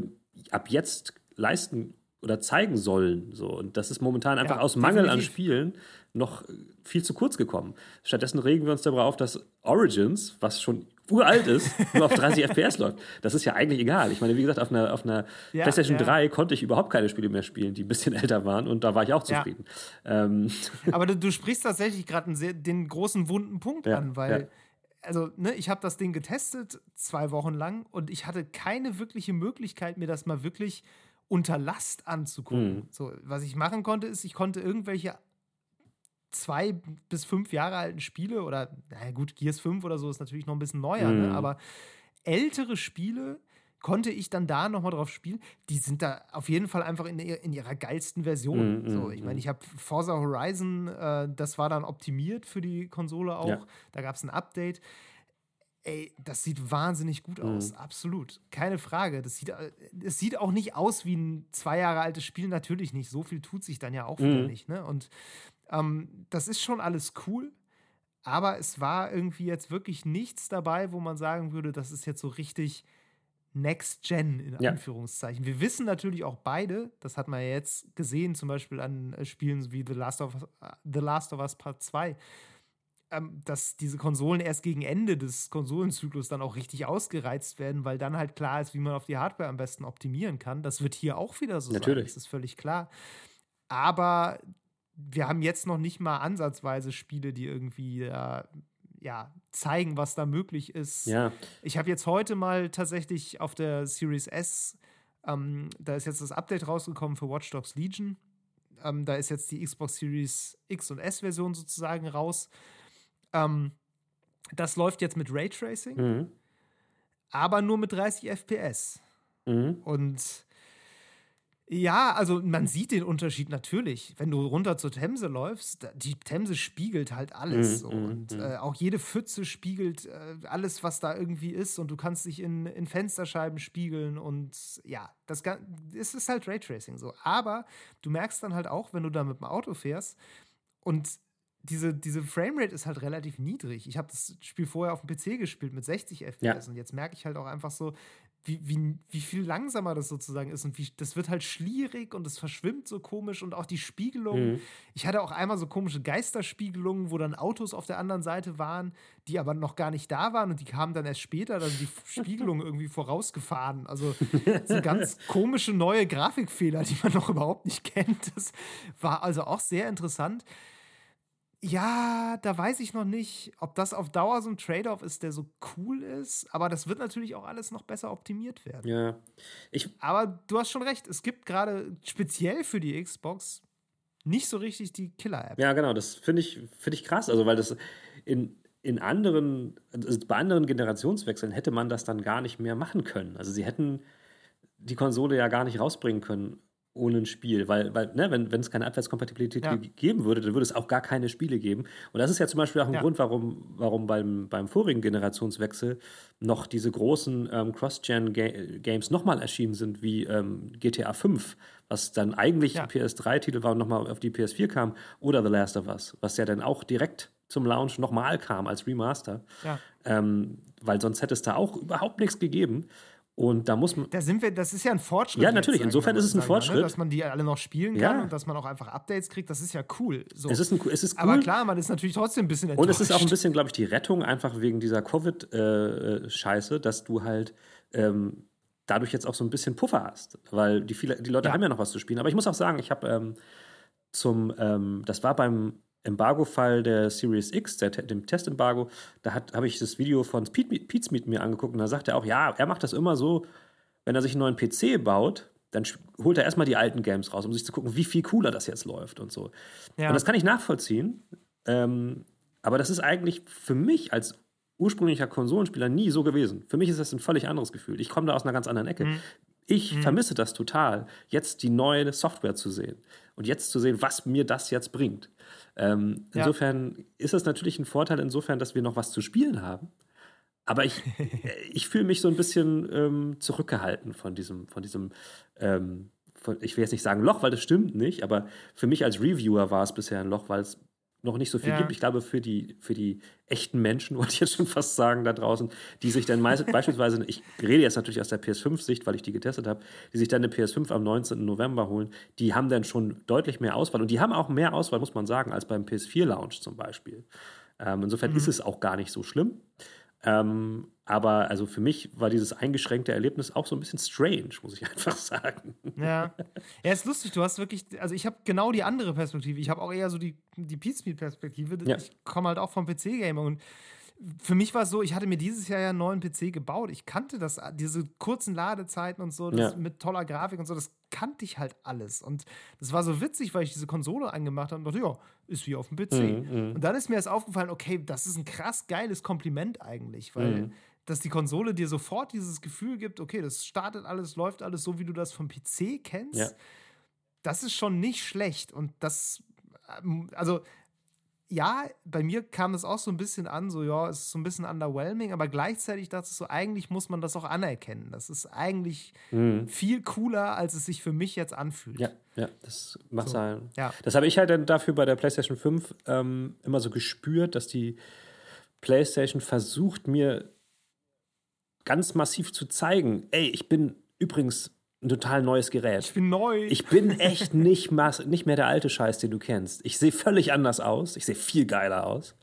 ab jetzt leisten oder zeigen sollen. So. Und das ist momentan einfach Ja, aus Mangel an definitiv. Spielen noch viel zu kurz gekommen. Stattdessen regen wir uns darüber auf, dass Origins, was schon uralt ist, nur auf 30 FPS läuft. Das ist ja eigentlich egal. Ich meine, wie gesagt, auf einer, auf einer Ja, PlayStation ja. 3 konnte ich überhaupt keine Spiele mehr spielen, die ein bisschen älter waren und da war ich auch Ja. zufrieden. Ähm, Aber du, du sprichst tatsächlich gerade den großen wunden Punkt Ja, an, weil, ja. also, ne, ich habe das Ding getestet zwei Wochen lang und ich hatte keine wirkliche Möglichkeit, mir das mal wirklich unter Last anzugucken. Mhm. So, was ich machen konnte, ist, ich konnte irgendwelche zwei bis fünf Jahre alten Spiele oder, naja gut, Gears 5 oder so ist natürlich noch ein bisschen neuer, ne? mhm. ne? aber ältere Spiele konnte ich dann da nochmal drauf spielen. Die sind da auf jeden Fall einfach in, in ihrer geilsten Version. Mm, so, ich meine, mhm. ich habe Forza Horizon, äh, das war dann optimiert für die Konsole auch. Ja. Da gab es ein Update. Ey, das sieht wahnsinnig gut aus, mm. absolut. Keine Frage. Das sieht, es sieht auch nicht aus wie ein zwei Jahre altes Spiel, natürlich nicht. So viel tut sich dann ja auch wieder mm. nicht. Ne? Und ähm, das ist schon alles cool. Aber es war irgendwie jetzt wirklich nichts dabei, wo man sagen würde, das ist jetzt so richtig Next Gen in ja. Anführungszeichen. Wir wissen natürlich auch beide, das hat man ja jetzt gesehen, zum Beispiel an äh, Spielen wie The Last of, äh, The Last of Us Part 2, ähm, dass diese Konsolen erst gegen Ende des Konsolenzyklus dann auch richtig ausgereizt werden, weil dann halt klar ist, wie man auf die Hardware am besten optimieren kann. Das wird hier auch wieder so natürlich. sein, das ist völlig klar. Aber wir haben jetzt noch nicht mal ansatzweise Spiele, die irgendwie äh, ja, zeigen, was da möglich ist. Ja. Ich habe jetzt heute mal tatsächlich auf der Series S, ähm, da ist jetzt das Update rausgekommen für Watch Dogs Legion. Ähm, da ist jetzt die Xbox Series X und S-Version sozusagen raus. Ähm, das läuft jetzt mit Raytracing, mhm. aber nur mit 30 FPS. Mhm. Und ja, also man sieht den Unterschied natürlich. Wenn du runter zur Themse läufst, die Themse spiegelt halt alles. Mm, so. mm, und mm. Äh, auch jede Pfütze spiegelt äh, alles, was da irgendwie ist. Und du kannst dich in, in Fensterscheiben spiegeln. Und ja, das es ist halt Raytracing so. Aber du merkst dann halt auch, wenn du da mit dem Auto fährst und diese, diese Framerate ist halt relativ niedrig. Ich habe das Spiel vorher auf dem PC gespielt mit 60 FPS ja. und jetzt merke ich halt auch einfach so, wie, wie, wie viel langsamer das sozusagen ist und wie das wird halt schlierig und es verschwimmt so komisch und auch die Spiegelung. Mhm. Ich hatte auch einmal so komische Geisterspiegelungen, wo dann Autos auf der anderen Seite waren, die aber noch gar nicht da waren und die kamen dann erst später, dann die Spiegelung irgendwie vorausgefahren. Also so ganz komische neue Grafikfehler, die man noch überhaupt nicht kennt. Das war also auch sehr interessant. Ja, da weiß ich noch nicht, ob das auf Dauer so ein Trade-off ist, der so cool ist. Aber das wird natürlich auch alles noch besser optimiert werden. Ja. Ich aber du hast schon recht, es gibt gerade speziell für die Xbox nicht so richtig die Killer-App. Ja, genau, das finde ich, find ich krass. Also, weil das in, in anderen, also bei anderen Generationswechseln hätte man das dann gar nicht mehr machen können. Also, sie hätten die Konsole ja gar nicht rausbringen können ohne ein Spiel, weil, weil ne, wenn es keine Abwärtskompatibilität ja. geben würde, dann würde es auch gar keine Spiele geben. Und das ist ja zum Beispiel auch ein ja. Grund, warum, warum beim, beim vorigen Generationswechsel noch diese großen ähm, Cross-Gen-Games nochmal erschienen sind, wie ähm, GTA 5, was dann eigentlich ja. PS3-Titel war und nochmal auf die PS4 kam, oder The Last of Us, was ja dann auch direkt zum Launch nochmal kam als Remaster. Ähm, weil sonst hätte es da auch überhaupt nichts gegeben. Und da muss man. Da sind wir, das ist ja ein Fortschritt. Ja, natürlich. Insofern ist es ein ne? Fortschritt. Ne? Dass man die alle noch spielen kann ja. und dass man auch einfach Updates kriegt, das ist ja cool. So. Es ist, ein, es ist cool. Aber klar, man ist natürlich trotzdem ein bisschen enttäuscht. Und es ist auch ein bisschen, glaube ich, die Rettung einfach wegen dieser Covid-Scheiße, äh, dass du halt ähm, dadurch jetzt auch so ein bisschen Puffer hast. Weil die, viele, die Leute ja. haben ja noch was zu spielen. Aber ich muss auch sagen, ich habe ähm, zum, ähm, das war beim Embargo-Fall der Series X, der, dem Testembargo, da habe ich das Video von Pete, Pete mir angeguckt und da sagt er auch, ja, er macht das immer so, wenn er sich einen neuen PC baut, dann holt er erstmal die alten Games raus, um sich zu gucken, wie viel cooler das jetzt läuft und so. Ja. Und das kann ich nachvollziehen. Ähm, aber das ist eigentlich für mich als ursprünglicher Konsolenspieler nie so gewesen. Für mich ist das ein völlig anderes Gefühl. Ich komme da aus einer ganz anderen Ecke. Mhm. Ich mhm. vermisse das total, jetzt die neue Software zu sehen und jetzt zu sehen, was mir das jetzt bringt. Ähm, ja. Insofern ist es natürlich ein Vorteil, insofern, dass wir noch was zu spielen haben. Aber ich, ich fühle mich so ein bisschen ähm, zurückgehalten von diesem, von diesem ähm, von, ich will jetzt nicht sagen Loch, weil das stimmt nicht, aber für mich als Reviewer war es bisher ein Loch, weil es noch nicht so viel ja. gibt. Ich glaube, für die, für die echten Menschen, wollte ich jetzt schon fast sagen, da draußen, die sich dann meist, beispielsweise, ich rede jetzt natürlich aus der PS5-Sicht, weil ich die getestet habe, die sich dann eine PS5 am 19. November holen, die haben dann schon deutlich mehr Auswahl. Und die haben auch mehr Auswahl, muss man sagen, als beim PS4-Launch zum Beispiel. Ähm, insofern mhm. ist es auch gar nicht so schlimm. Ähm, aber also für mich war dieses eingeschränkte Erlebnis auch so ein bisschen strange, muss ich einfach sagen. Ja, ja ist lustig. Du hast wirklich, also ich habe genau die andere Perspektive. Ich habe auch eher so die, die Pizmeet-Perspektive. Ja. Ich komme halt auch vom PC-Gamer und für mich war es so, ich hatte mir dieses Jahr ja einen neuen PC gebaut. Ich kannte das, diese kurzen Ladezeiten und so, ja. mit toller Grafik und so, das kannte ich halt alles. Und das war so witzig, weil ich diese Konsole angemacht habe und dachte, ja, ist wie auf dem PC. Mhm, mhm, und dann ist mir erst aufgefallen, okay, das ist ein krass geiles Kompliment eigentlich, weil mhm. Dass die Konsole dir sofort dieses Gefühl gibt, okay, das startet alles, läuft alles so, wie du das vom PC kennst. Ja. Das ist schon nicht schlecht. Und das, ähm, also ja, bei mir kam es auch so ein bisschen an, so ja, es ist so ein bisschen underwhelming, aber gleichzeitig dachte ich so, eigentlich muss man das auch anerkennen. Das ist eigentlich mhm. viel cooler, als es sich für mich jetzt anfühlt. Ja, ja, das macht so. halt. Ja. Das habe ich halt dann dafür bei der PlayStation 5 ähm, immer so gespürt, dass die PlayStation versucht, mir ganz massiv zu zeigen, ey, ich bin übrigens ein total neues Gerät. Ich bin neu. Ich bin echt nicht, nicht mehr der alte Scheiß, den du kennst. Ich sehe völlig anders aus. Ich sehe viel geiler aus.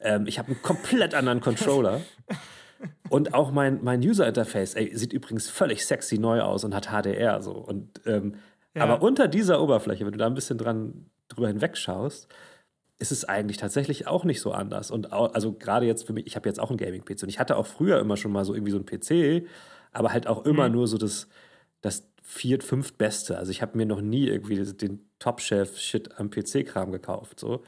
Ähm, ich habe einen komplett anderen Controller. Und auch mein, mein User-Interface sieht übrigens völlig sexy neu aus und hat HDR so. Und, ähm, ja. Aber unter dieser Oberfläche, wenn du da ein bisschen dran drüber hinwegschaust, ist es eigentlich tatsächlich auch nicht so anders. Und auch, also gerade jetzt für mich, ich habe jetzt auch einen Gaming-PC und ich hatte auch früher immer schon mal so irgendwie so einen PC, aber halt auch immer mhm. nur so das, das viert, fünft Beste. Also ich habe mir noch nie irgendwie den Top-Chef-Shit am PC-Kram gekauft. So. Mhm.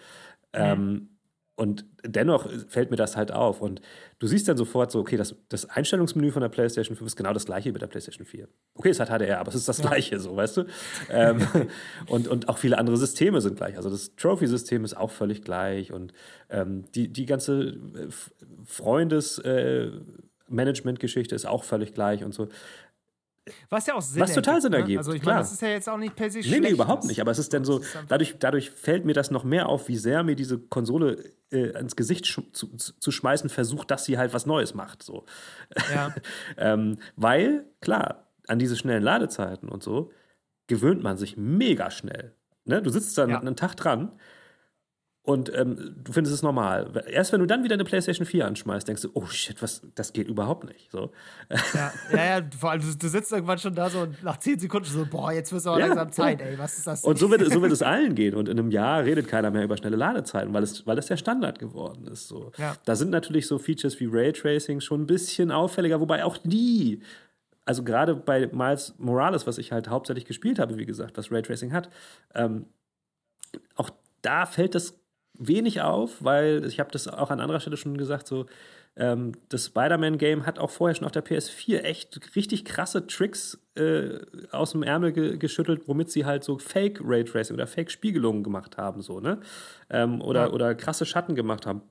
Ähm, und dennoch fällt mir das halt auf. Und du siehst dann sofort so, okay, das, das Einstellungsmenü von der PlayStation 5 ist genau das gleiche wie bei der PlayStation 4. Okay, es hat HDR, aber es ist das ja. gleiche, so, weißt du? ähm, und, und auch viele andere Systeme sind gleich. Also das Trophy-System ist auch völlig gleich. Und ähm, die, die ganze äh, Freundes- äh, Management-Geschichte ist auch völlig gleich und so. Was ja auch Sinn Was total Sinn ne? ergibt. Ne? Also ich meine, das ist ja jetzt auch nicht per se schlecht. Nee, nee, überhaupt nicht. Aber es ist dann so, dadurch, dadurch fällt mir das noch mehr auf, wie sehr mir diese Konsole äh, ins Gesicht sch zu, zu, schmeißen versucht, dass sie halt was Neues macht. So. Ja. ähm, weil, klar, an diese schnellen Ladezeiten und so gewöhnt man sich mega schnell. Ne? Du sitzt dann ja. einen Tag dran und ähm, du findest es normal. Erst wenn du dann wieder eine PlayStation 4 anschmeißt, denkst du, oh shit, was, das geht überhaupt nicht. So. Ja, ja, ja vor allem, du, du, sitzt irgendwann schon da so und nach 10 Sekunden so, boah, jetzt wird es aber ja, langsam Zeit, ey, was ist das? Und so wird, so wird es allen gehen. Und in einem Jahr redet keiner mehr über schnelle Ladezeiten, weil es, weil es der Standard geworden ist. So. Ja. Da sind natürlich so Features wie Raytracing schon ein bisschen auffälliger, wobei auch die also gerade bei Miles Morales, was ich halt hauptsächlich gespielt habe, wie gesagt, was Raytracing hat, ähm, auch da fällt das wenig auf, weil ich habe das auch an anderer Stelle schon gesagt, so ähm, das Spider-Man-Game hat auch vorher schon auf der PS4 echt richtig krasse Tricks äh, aus dem Ärmel ge geschüttelt, womit sie halt so Fake-Raytracing oder Fake-Spiegelungen gemacht haben, so, ne? Ähm, oder, ja. oder krasse Schatten gemacht haben,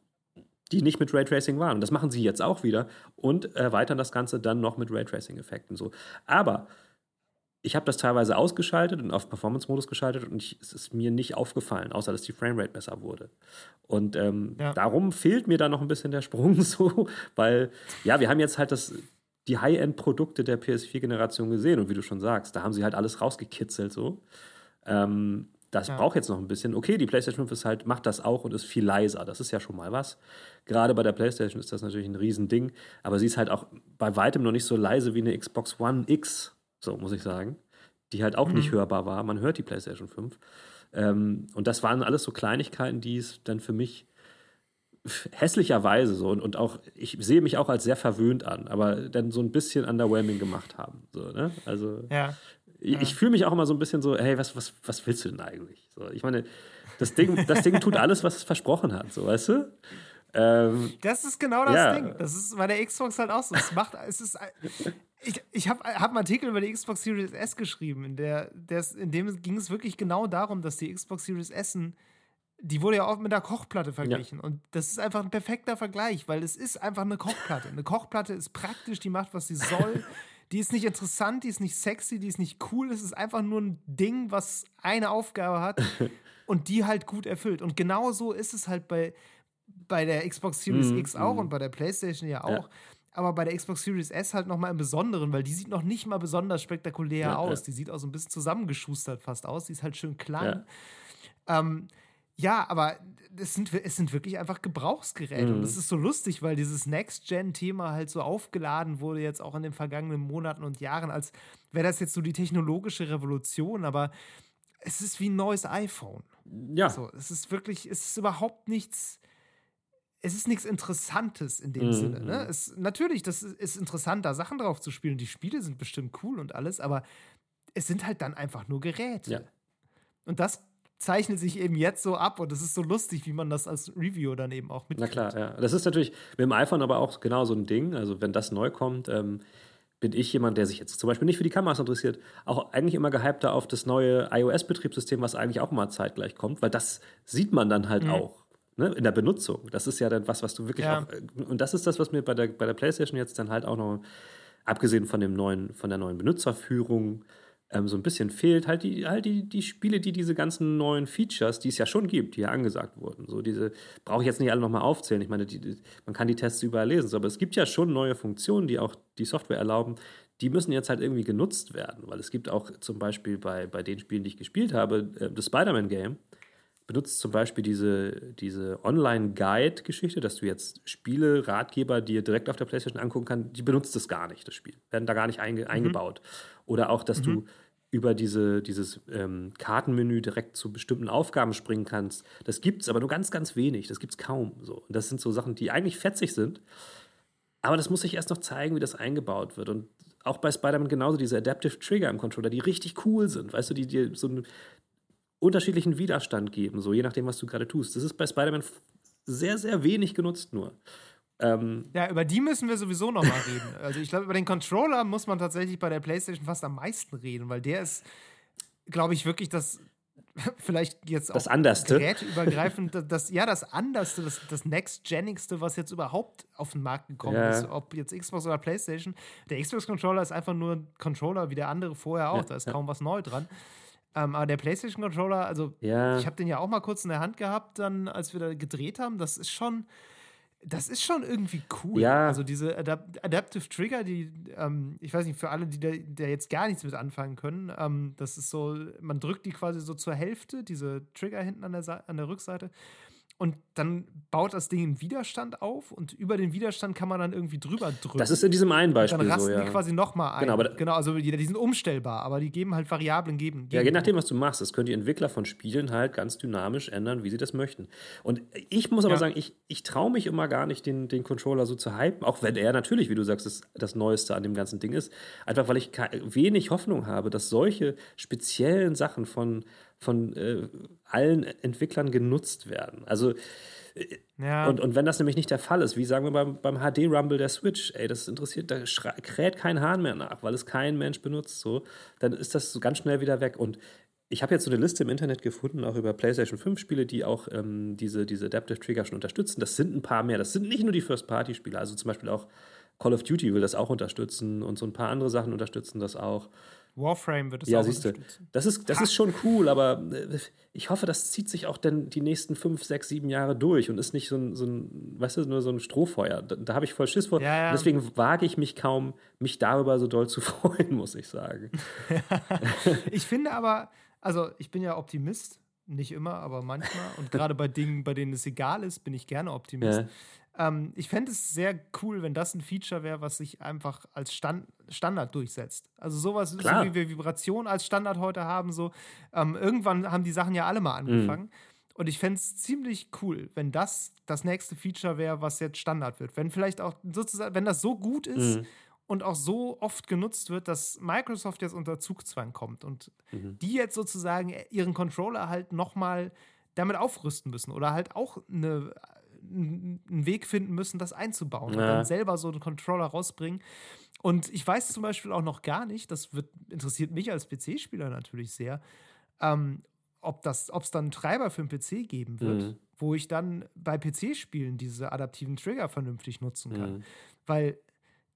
die nicht mit Raytracing waren. Und das machen sie jetzt auch wieder und erweitern das Ganze dann noch mit Raytracing-Effekten. So. Aber ich habe das teilweise ausgeschaltet und auf Performance-Modus geschaltet und ich, es ist mir nicht aufgefallen, außer dass die Framerate besser wurde. Und ähm, ja. darum fehlt mir da noch ein bisschen der Sprung so, weil ja, wir haben jetzt halt das, die High-End-Produkte der PS4-Generation gesehen und wie du schon sagst, da haben sie halt alles rausgekitzelt so. Ähm, das ja. braucht jetzt noch ein bisschen. Okay, die PlayStation 5 ist halt, macht das auch und ist viel leiser. Das ist ja schon mal was. Gerade bei der PlayStation ist das natürlich ein Riesending, aber sie ist halt auch bei weitem noch nicht so leise wie eine Xbox One X so muss ich sagen, die halt auch mhm. nicht hörbar war. Man hört die PlayStation 5. Ähm, und das waren alles so Kleinigkeiten, die es dann für mich hässlicherweise so und, und auch, ich sehe mich auch als sehr verwöhnt an, aber dann so ein bisschen underwhelming gemacht haben. So, ne? Also ja. ich, ich fühle mich auch immer so ein bisschen so, hey, was, was, was willst du denn eigentlich? So, ich meine, das Ding, das Ding tut alles, was es versprochen hat, so weißt du? Ähm, das ist genau das ja. Ding. Das ist bei der Xbox halt auch so. Es macht, es ist, ich, ich habe hab einen Artikel über die Xbox Series S geschrieben, in, der, in dem ging es wirklich genau darum, dass die Xbox Series S, die wurde ja oft mit einer Kochplatte verglichen. Ja. Und das ist einfach ein perfekter Vergleich, weil es ist einfach eine Kochplatte. Eine Kochplatte ist praktisch, die macht, was sie soll. Die ist nicht interessant, die ist nicht sexy, die ist nicht cool. Es ist einfach nur ein Ding, was eine Aufgabe hat und die halt gut erfüllt. Und genau so ist es halt bei, bei der Xbox Series mm, X auch mm. und bei der PlayStation ja auch. Ja aber bei der Xbox Series S halt nochmal im Besonderen, weil die sieht noch nicht mal besonders spektakulär ja, aus. Ja. Die sieht auch so ein bisschen zusammengeschustert fast aus. Die ist halt schön klein. Ja, ähm, aber es sind, es sind wirklich einfach Gebrauchsgeräte. Mhm. Und es ist so lustig, weil dieses Next-Gen-Thema halt so aufgeladen wurde, jetzt auch in den vergangenen Monaten und Jahren, als wäre das jetzt so die technologische Revolution. Aber es ist wie ein neues iPhone. Ja. So, es ist wirklich, es ist überhaupt nichts es ist nichts Interessantes in dem Mhm. Sinne. Ne? Es, natürlich, das ist, ist interessant, da Sachen drauf zu spielen. Die Spiele sind bestimmt cool und alles, aber es sind halt dann einfach nur Geräte. Ja. Und das zeichnet sich eben jetzt so ab und es ist so lustig, wie man das als Review dann eben auch Na mitkriegt. klar, ja. Das ist natürlich mit dem iPhone aber auch genau so ein Ding. Also, wenn das neu kommt, ähm, bin ich jemand, der sich jetzt zum Beispiel nicht für die Kameras interessiert, auch eigentlich immer gehypter auf das neue iOS-Betriebssystem, was eigentlich auch mal zeitgleich kommt, weil das sieht man dann halt auch ne, in der Benutzung. Das ist ja dann was, was du wirklich Ja. auch. äh, Und das ist das, was mir bei der, bei der PlayStation jetzt dann halt auch noch, abgesehen von dem neuen, von der neuen Benutzerführung, ähm, so ein bisschen fehlt, halt die, halt die, die Spiele, die diese ganzen neuen Features, die es ja schon gibt, die ja angesagt wurden. So diese, brauche ich jetzt nicht alle nochmal aufzählen. Ich meine, die, die, man kann die Tests überall lesen, so, aber es gibt ja schon neue Funktionen, die auch die Software erlauben. Die müssen jetzt halt irgendwie genutzt werden, weil es gibt auch zum Beispiel bei, bei den Spielen, die ich gespielt habe, äh, das Spider-Man-Game, benutzt zum Beispiel diese, diese Online-Guide-Geschichte, dass du jetzt Spiele, Ratgeber dir direkt auf der PlayStation angucken kannst, die benutzt es gar nicht, das Spiel. Werden da gar nicht einge eingebaut. Oder auch, dass du über diese, dieses ähm, Kartenmenü direkt zu bestimmten Aufgaben springen kannst. Das gibt es aber nur ganz, ganz wenig. Das gibt es kaum. So. Und das sind so Sachen, die eigentlich fetzig sind. Aber das muss sich erst noch zeigen, wie das eingebaut wird. Und auch bei Spider-Man genauso diese Adaptive Trigger im Controller, die richtig cool sind, weißt du, die dir so einen unterschiedlichen Widerstand geben, so je nachdem, was du gerade tust. Das ist bei Spider-Man sehr, sehr wenig genutzt nur. Ähm, Ja, über die müssen wir sowieso noch mal reden. Also ich glaube, über den Controller muss man tatsächlich bei der PlayStation fast am meisten reden, weil der ist, glaube ich, wirklich das vielleicht jetzt auch Das Anderste. geräteübergreifend, das, das, ja, das Anderste, das, das Next-Genigste, was jetzt überhaupt auf den Markt gekommen Ja. ist, ob jetzt Xbox oder PlayStation. Der Xbox-Controller ist einfach nur ein Controller wie der andere vorher auch, Ja, da ist ja. kaum was neu dran. Ähm, aber der PlayStation-Controller, also Ja. ich habe den ja auch mal kurz in der Hand gehabt, dann, als wir da gedreht haben. Das ist schon, das ist schon irgendwie cool. Ja. Also diese Adap Adaptive Trigger, die, ähm, ich weiß nicht, für alle, die da, da jetzt gar nichts mit anfangen können, ähm, das ist so, man drückt die quasi so zur Hälfte, diese Trigger hinten an der, Sa- an der Rückseite. Und dann baut das Ding einen Widerstand auf und über den Widerstand kann man dann irgendwie drüber drücken. das ist in diesem einen Beispiel dann rasten so, ja. die quasi nochmal ein. Genau, aber genau, also die, die sind umstellbar, aber die geben halt Variablen geben. Ja, je geben- nachdem, was du machst. Das können die Entwickler von Spielen halt ganz dynamisch ändern, wie sie das möchten. Und ich muss aber Ja. sagen, ich, ich traue mich immer gar nicht, den, den Controller so zu hypen, auch wenn er natürlich, wie du sagst, das, das Neueste an dem ganzen Ding ist. Einfach weil ich wenig Hoffnung habe, dass solche speziellen Sachen von, von äh, allen Entwicklern genutzt werden. Also Ja. und, und wenn das nämlich nicht der Fall ist, wie sagen wir beim, beim HD-Rumble der Switch, ey, das interessiert, da kräht kein Hahn mehr nach, weil es kein Mensch benutzt, so, dann ist das so ganz schnell wieder weg. Und ich habe jetzt so eine Liste im Internet gefunden, auch über PlayStation 5 Spiele, die auch ähm, diese, diese Adaptive Trigger schon unterstützen. Das sind ein paar mehr. Das sind nicht nur die First-Party-Spiele, also zum Beispiel auch Call of Duty will das auch unterstützen und so ein paar andere Sachen unterstützen das auch. Warframe wird es Ja, auch siehst du, unterstützen. das ist, das ist schon cool, aber äh, ich hoffe, das zieht sich auch dann die nächsten fünf, sechs, sieben Jahre durch und ist nicht so ein, so ein weißt du, nur so ein Strohfeuer. Da, da habe ich voll Schiss vor. Ja, ja. Deswegen wage ich mich kaum, mich darüber so doll zu freuen, muss ich sagen. Ich finde aber, also ich bin ja Optimist, nicht immer, aber manchmal. Und gerade bei Dingen, bei denen es egal ist, bin ich gerne Optimist. Ja. Ähm, ich fände es sehr cool, wenn das ein Feature wäre, was sich einfach als Stand, Standard durchsetzt. Also sowas, so Klar. wie wir Vibration als Standard heute haben, so ähm, irgendwann haben die Sachen ja alle mal angefangen. Und ich fände es ziemlich cool, wenn das das nächste Feature wäre, was jetzt Standard wird. Wenn vielleicht auch sozusagen, wenn das so gut ist und auch so oft genutzt wird, dass Microsoft jetzt unter Zugzwang kommt und die jetzt sozusagen ihren Controller halt nochmal damit aufrüsten müssen oder halt auch eine, einen Weg finden müssen, das einzubauen und Ja. dann selber so einen Controller rausbringen. Und ich weiß zum Beispiel auch noch gar nicht, das wird, interessiert mich als PC-Spieler natürlich sehr, ähm, ob es dann einen Treiber für einen PC geben wird, Mhm. wo ich dann bei PC-Spielen diese adaptiven Trigger vernünftig nutzen kann. Mhm. Weil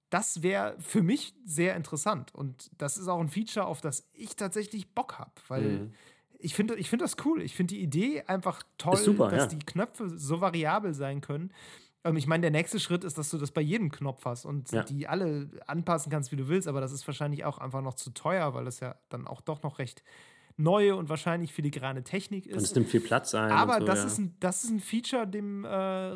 das wäre für mich sehr interessant. Und das ist auch ein Feature, auf das ich tatsächlich Bock habe. Weil Mhm. Ich finde ich find das cool. Ich finde die Idee einfach toll, super, dass ja. die Knöpfe so variabel sein können. Ähm, ich meine, der nächste Schritt ist, dass du das bei jedem Knopf hast und Ja. die alle anpassen kannst, wie du willst. Aber das ist wahrscheinlich auch einfach noch zu teuer, weil das ja dann auch doch noch recht neue und wahrscheinlich filigrane Technik ist. Und es nimmt viel Platz ein. Aber so, das, ja. ist ein, das ist ein Feature, dem äh,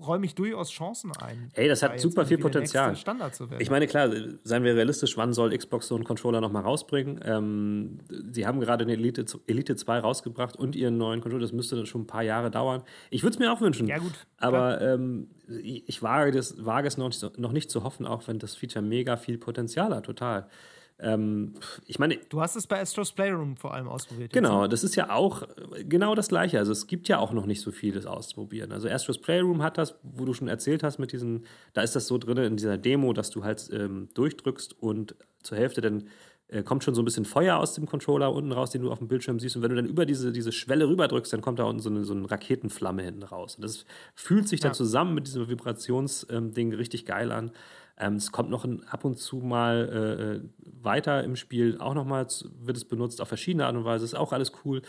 räume ich durchaus Chancen ein. Ey, das hat super viel Potenzial. Standard zu werden. Ich meine, klar, seien wir realistisch, wann soll Xbox so einen Controller nochmal rausbringen? Ähm, sie haben gerade den Elite, Elite 2 rausgebracht und ihren neuen Controller. Das müsste schon ein paar Jahre dauern. Ich würde es mir auch wünschen. Ja, gut. Aber ähm, ich wage, das, wage es noch nicht, noch nicht zu hoffen, auch wenn das Feature mega viel Potenzial hat, total. Ähm, ich meine. Du hast es bei Astros Playroom vor allem ausprobiert. Genau, jetzt. das ist ja auch genau das Gleiche. Also es gibt ja auch noch nicht so vieles auszuprobieren. Also Astros Playroom hat das, wo du schon erzählt hast, mit diesen, da ist das so drin in dieser Demo, dass du halt ähm, durchdrückst und zur Hälfte dann äh, kommt schon so ein bisschen Feuer aus dem Controller unten raus, den du auf dem Bildschirm siehst. Und wenn du dann über diese, diese Schwelle rüberdrückst, dann kommt da unten so eine, so eine Raketenflamme hinten raus. Und das fühlt sich dann ja. zusammen mit diesem Vibrationsding ähm, richtig geil an. Ähm, es kommt noch ein, ab und zu mal äh, äh weiter im Spiel, auch nochmal wird es benutzt, auf verschiedene Art und Weise, ist auch alles cool.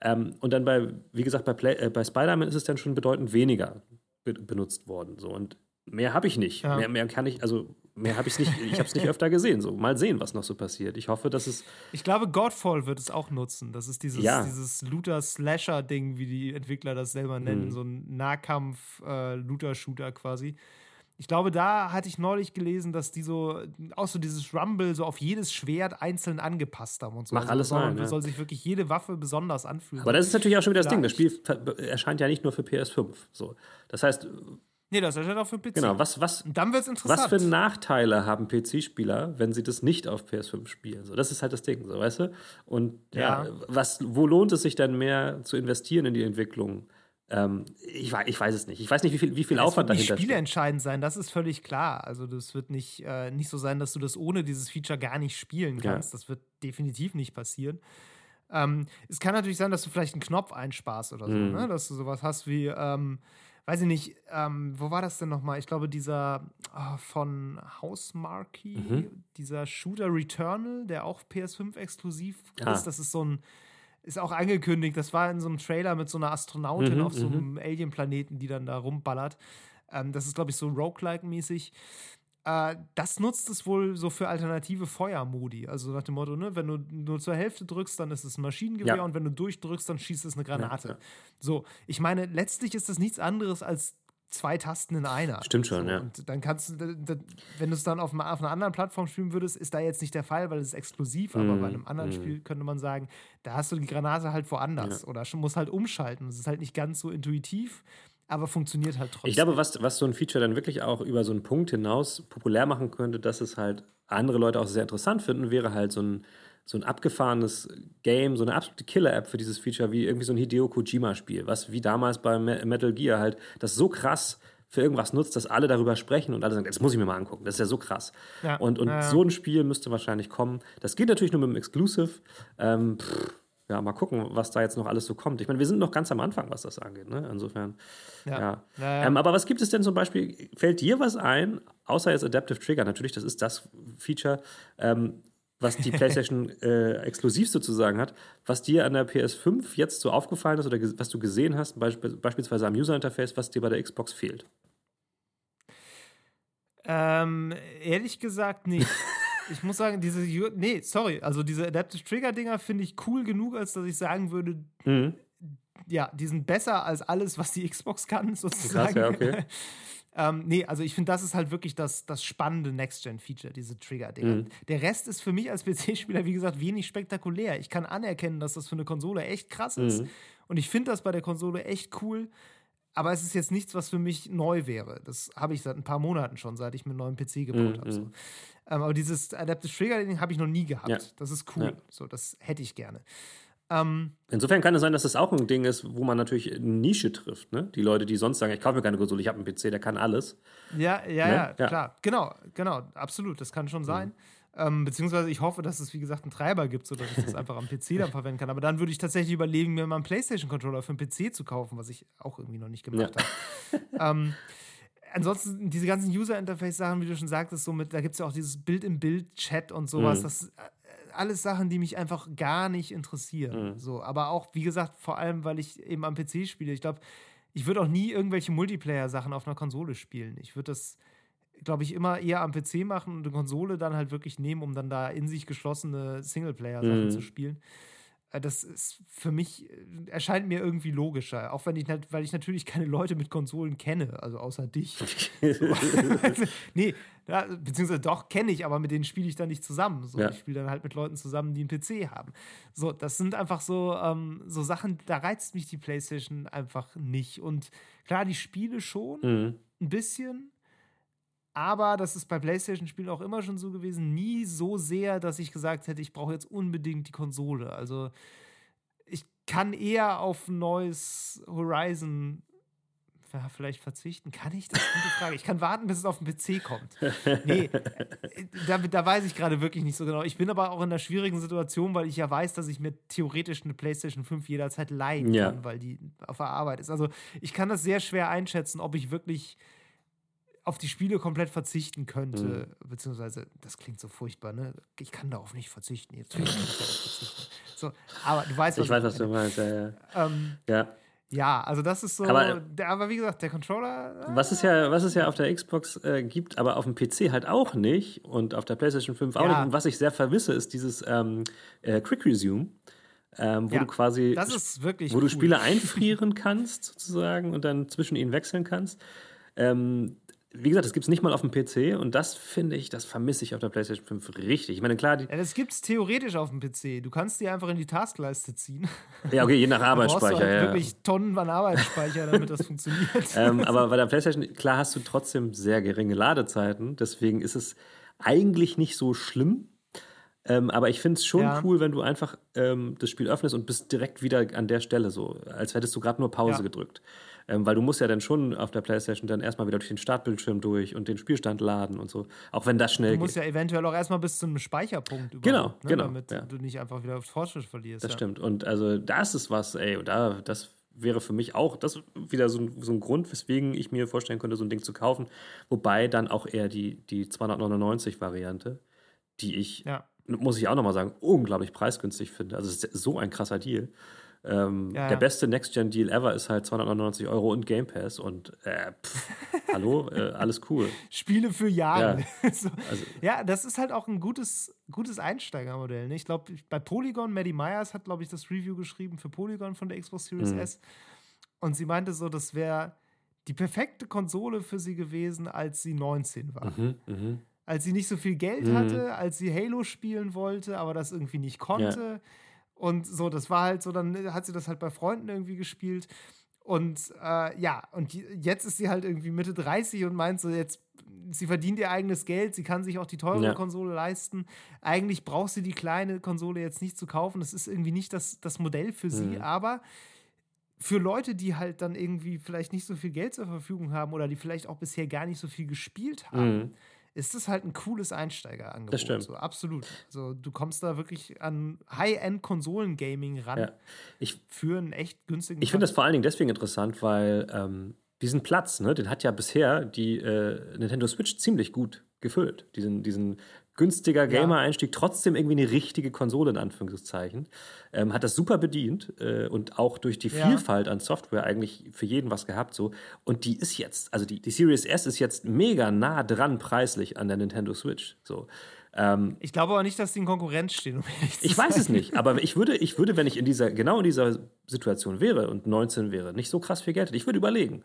Ähm, und dann bei, wie gesagt, bei, äh, bei Spider-Man ist es dann schon bedeutend weniger be benutzt worden. So. Und mehr habe ich nicht. Ja. Mehr, mehr kann ich, also mehr habe ich nicht, ich habe es nicht öfter gesehen. So, mal sehen, was noch so passiert. Ich hoffe, dass es. Ich glaube, Godfall wird es auch nutzen. Das ist dieses, ja. dieses Looter-Slasher-Ding, wie die Entwickler das selber nennen. Mhm. So ein Nahkampf-Looter-Shooter äh, quasi. Ich glaube, da hatte ich neulich gelesen, dass die so auch so dieses Rumble so auf jedes Schwert einzeln angepasst haben und so. Macht also alles soll, ja. soll sich wirklich jede Waffe besonders anfühlen. Aber das ist natürlich auch schon wieder das Ding. Das Spiel erscheint ja nicht nur für PS5. So. Das heißt. Nee, das erscheint auch für PC. Genau, was, was, und dann wird's interessant. Was für Nachteile haben PC-Spieler, wenn sie das nicht auf PS5 spielen? So, das ist halt das Ding, so, weißt du? Und ja, ja was, wo lohnt es sich dann mehr zu investieren in die Entwicklung? Ähm, ich, ich, weiß es nicht. Ich weiß nicht, wie viel, wie viel ja, Aufwand dahinter steckt. Es wird nicht entscheidend sein, das ist völlig klar. Also das wird nicht, äh, nicht so sein, dass du das ohne dieses Feature gar nicht spielen kannst. Ja. Das wird definitiv nicht passieren. Ähm, es kann natürlich sein, dass du vielleicht einen Knopf einsparst oder so, mhm. ne? dass du sowas hast wie, ähm, weiß ich nicht, ähm, wo war das denn nochmal? Ich glaube, dieser oh, von Housemarquee, mhm. dieser Shooter Returnal, der auch PS5 exklusiv ah. ist, das ist so ein ist auch angekündigt. Das war in so einem Trailer mit so einer Astronautin mhm, auf so einem mhm. Alien-Planeten, die dann da rumballert. Ähm, das ist, glaube ich, so Roguelike-mäßig. Äh, das nutzt es wohl so für alternative Feuermodi. Also nach dem Motto, ne, wenn du nur zur Hälfte drückst, dann ist es ein Maschinengewehr ja. und wenn du durchdrückst, dann schießt es eine Granate. Ja, ja. So, ich meine, letztlich ist das nichts anderes als zwei Tasten in einer. Stimmt schon, so, ja. Und dann kannst du, wenn du es dann auf, einer, auf einer anderen Plattform spielen würdest, ist da jetzt nicht der Fall, weil es ist exklusiv, aber mm, bei einem anderen mm. Spiel könnte man sagen, da hast du die Granate halt woanders ja. oder musst halt umschalten. Es ist halt nicht ganz so intuitiv, aber funktioniert halt trotzdem. Ich glaube, was, was so ein Feature dann wirklich auch über so einen Punkt hinaus populär machen könnte, dass es halt andere Leute auch sehr interessant finden, wäre halt so ein so ein abgefahrenes Game, so eine absolute Killer-App für dieses Feature, wie irgendwie so ein Hideo Kojima-Spiel, was wie damals bei Metal Gear halt das so krass für irgendwas nutzt, dass alle darüber sprechen und alle sagen, das muss ich mir mal angucken, das ist ja so krass. Ja. Und, und ja, so ein Spiel müsste wahrscheinlich kommen. Das geht natürlich nur mit dem Exclusive. Ähm, pff, ja, mal gucken, was da jetzt noch alles so kommt. Ich meine, wir sind noch ganz am Anfang, was das angeht. Ne? Insofern, ja. ja. Ähm, aber was gibt es denn zum Beispiel? Fällt dir was ein, außer jetzt Adaptive Trigger? Natürlich, das ist das Feature. Ähm, was die PlayStation äh, exklusiv sozusagen hat, was dir an der PS5 jetzt so aufgefallen ist oder was du gesehen hast, beisp beispielsweise am User-Interface, was dir bei der Xbox fehlt? Ähm, ehrlich gesagt nicht. ich muss sagen, diese, nee, sorry, also diese Adaptive Trigger-Dinger finde ich cool genug, als dass ich sagen würde, mhm. ja, die sind besser als alles, was die Xbox kann, sozusagen. Krass, ja, okay. Ähm, nee, also ich finde, das ist halt wirklich das, das spannende Next-Gen-Feature, diese Trigger-Dinger. Mhm. Der Rest ist für mich als PC-Spieler, wie gesagt, wenig spektakulär. Ich kann anerkennen, dass das für eine Konsole echt krass ist. Mhm. Und ich finde das bei der Konsole echt cool. Aber es ist jetzt nichts, was für mich neu wäre. Das habe ich seit ein paar Monaten schon, seit ich mir einen neuen PC gebaut mhm. habe. So. Ähm, aber dieses Adaptive Trigger-Ding habe ich noch nie gehabt. Ja. Das ist cool. Ja. So, das hätte ich gerne. Ähm, Insofern kann es sein, dass das auch ein Ding ist, wo man natürlich eine Nische trifft. Ne? Die Leute, die sonst sagen, ich kaufe mir keine Konsole, ich habe einen PC, der kann alles. Ja, ja, ne? ja, ja, klar. Genau, genau, absolut. Das kann schon sein. Mhm. Ähm, beziehungsweise ich hoffe, dass es, wie gesagt, einen Treiber gibt, sodass ich das einfach am PC dann verwenden kann. Aber dann würde ich tatsächlich überlegen, mir mal einen PlayStation-Controller für einen PC zu kaufen, was ich auch irgendwie noch nicht gemacht ja. habe. ähm, ansonsten, diese ganzen User-Interface-Sachen, wie du schon sagtest, so mit, da gibt es ja auch dieses Bild-im-Bild-Chat und sowas. Mhm. Das äh, alles Sachen, die mich einfach gar nicht interessieren. Mhm. So, aber auch, wie gesagt, vor allem, weil ich eben am PC spiele. Ich glaube, ich würde auch nie irgendwelche Multiplayer-Sachen auf einer Konsole spielen. Ich würde das, glaube ich, immer eher am PC machen und eine Konsole dann halt wirklich nehmen, um dann da in sich geschlossene Singleplayer-Sachen mhm. zu spielen. Äh, das ist für mich, äh, erscheint mir irgendwie logischer. Auch wenn ich, weil ich natürlich keine Leute mit Konsolen kenne, also außer dich. so. nee, ja, beziehungsweise doch kenne ich, aber mit denen spiele ich dann nicht zusammen. So, ja. Ich spiele dann halt mit Leuten zusammen, die einen PC haben. So, das sind einfach so, ähm, so Sachen, da reizt mich die PlayStation einfach nicht. Und klar, die Spiele schon mhm. ein bisschen. Aber das ist bei PlayStation-Spielen auch immer schon so gewesen, nie so sehr, dass ich gesagt hätte, ich brauche jetzt unbedingt die Konsole. Also ich kann eher auf ein neues Horizon vielleicht verzichten. Kann ich? Das ist eine gute Frage. Ich kann warten, bis es auf den PC kommt. Nee, da, da weiß ich gerade wirklich nicht so genau. Ich bin aber auch in einer schwierigen Situation, weil ich ja weiß, dass ich mir theoretisch eine PlayStation 5 jederzeit leihen ja. kann, weil die auf der Arbeit ist. Also ich kann das sehr schwer einschätzen, ob ich wirklich auf die Spiele komplett verzichten könnte, mhm. beziehungsweise, das klingt so furchtbar, ne? Ich kann darauf nicht verzichten. Jetzt kann ich darauf verzichten. So, aber du weißt, was ich weiß, was du meinst, ja, ja. Ähm, ja. Ja, also das ist so. Aber, der, aber wie gesagt, der Controller. Äh, was es ja, was es ja auf der Xbox äh, gibt, aber auf dem PC halt auch nicht und auf der PlayStation 5 auch nicht. Und was ich sehr verwisse, ist dieses ähm, äh, Quick Resume. Ähm, wo ja, du quasi wo cool. du Spiele einfrieren kannst sozusagen und dann zwischen ihnen wechseln kannst. Ähm, wie gesagt, das gibt es nicht mal auf dem PC und das finde ich, das vermisse ich auf der PlayStation 5 richtig. Ich meine, klar, die ja, das gibt es theoretisch auf dem PC. Du kannst die einfach in die Taskleiste ziehen. Ja, okay, je nach Arbeitsspeicher. Du halt ja. wirklich Tonnen an Arbeitsspeicher, damit das funktioniert. ähm, aber bei der PlayStation, klar, hast du trotzdem sehr geringe Ladezeiten. Deswegen ist es eigentlich nicht so schlimm. Ähm, aber ich finde es schon ja. cool, wenn du einfach ähm, das Spiel öffnest und bist direkt wieder an der Stelle, so als hättest du gerade nur Pause ja. gedrückt. Ähm, weil du musst ja dann schon auf der Playstation dann erstmal wieder durch den Startbildschirm durch und den Spielstand laden und so. Auch wenn das schnell geht. Du musst geht. ja eventuell auch erstmal bis zu einem Speicherpunkt Genau, ne, genau. Damit ja. du nicht einfach wieder Fortschritt verlierst. Das ja. stimmt. Und also das ist was, ey, da, das wäre für mich auch das wieder so ein, so ein Grund, weswegen ich mir vorstellen könnte, so ein Ding zu kaufen. Wobei dann auch eher die, die 299-Variante, die ich, ja. muss ich auch nochmal sagen, unglaublich preisgünstig finde. Also es ist so ein krasser Deal. Ähm, ja, ja. Der beste Next-Gen-Deal ever ist halt 299 Euro und Game Pass und äh, pff, hallo, äh, alles cool. Spiele für Jahre. Ja. so. also, ja, das ist halt auch ein gutes, gutes Einsteigermodell. Ne? Ich glaube, bei Polygon, Maddie Myers hat, glaube ich, das Review geschrieben für Polygon von der Xbox Series mhm. S. Und sie meinte so, das wäre die perfekte Konsole für sie gewesen, als sie 19 war. Mhm, mh. Als sie nicht so viel Geld mhm. hatte, als sie Halo spielen wollte, aber das irgendwie nicht konnte. Ja und so, das war halt so, dann hat sie das halt bei Freunden irgendwie gespielt. Und äh, ja, und jetzt ist sie halt irgendwie Mitte 30 und meint so, jetzt, sie verdient ihr eigenes Geld, sie kann sich auch die teure ja. Konsole leisten. Eigentlich braucht sie die kleine Konsole jetzt nicht zu kaufen. Das ist irgendwie nicht das, das Modell für sie, mhm. aber für Leute, die halt dann irgendwie vielleicht nicht so viel Geld zur Verfügung haben oder die vielleicht auch bisher gar nicht so viel gespielt haben, mhm ist das halt ein cooles Einsteigerangebot. Das stimmt. So, absolut. Also du kommst da wirklich an High-End-Konsolen-Gaming ran ja. ich, für einen echt günstigen Ich finde das vor allen Dingen deswegen interessant, weil ähm, diesen Platz, ne, den hat ja bisher die äh, Nintendo Switch ziemlich gut gefüllt. Diesen, diesen günstiger Gamer-Einstieg, trotzdem irgendwie eine richtige Konsole in Anführungszeichen. Ähm, hat das super bedient äh, und auch durch die Vielfalt ja. an Software eigentlich für jeden was gehabt so. Und die ist jetzt, also die, die Series S ist jetzt mega nah dran preislich an der Nintendo Switch. So. Ähm, ich glaube aber nicht, dass die in Konkurrenz stehen. Um ich weiß es nicht, aber ich würde, ich würde, wenn ich in dieser, genau in dieser Situation wäre und 19 wäre, nicht so krass viel Geld hätte, ich würde überlegen,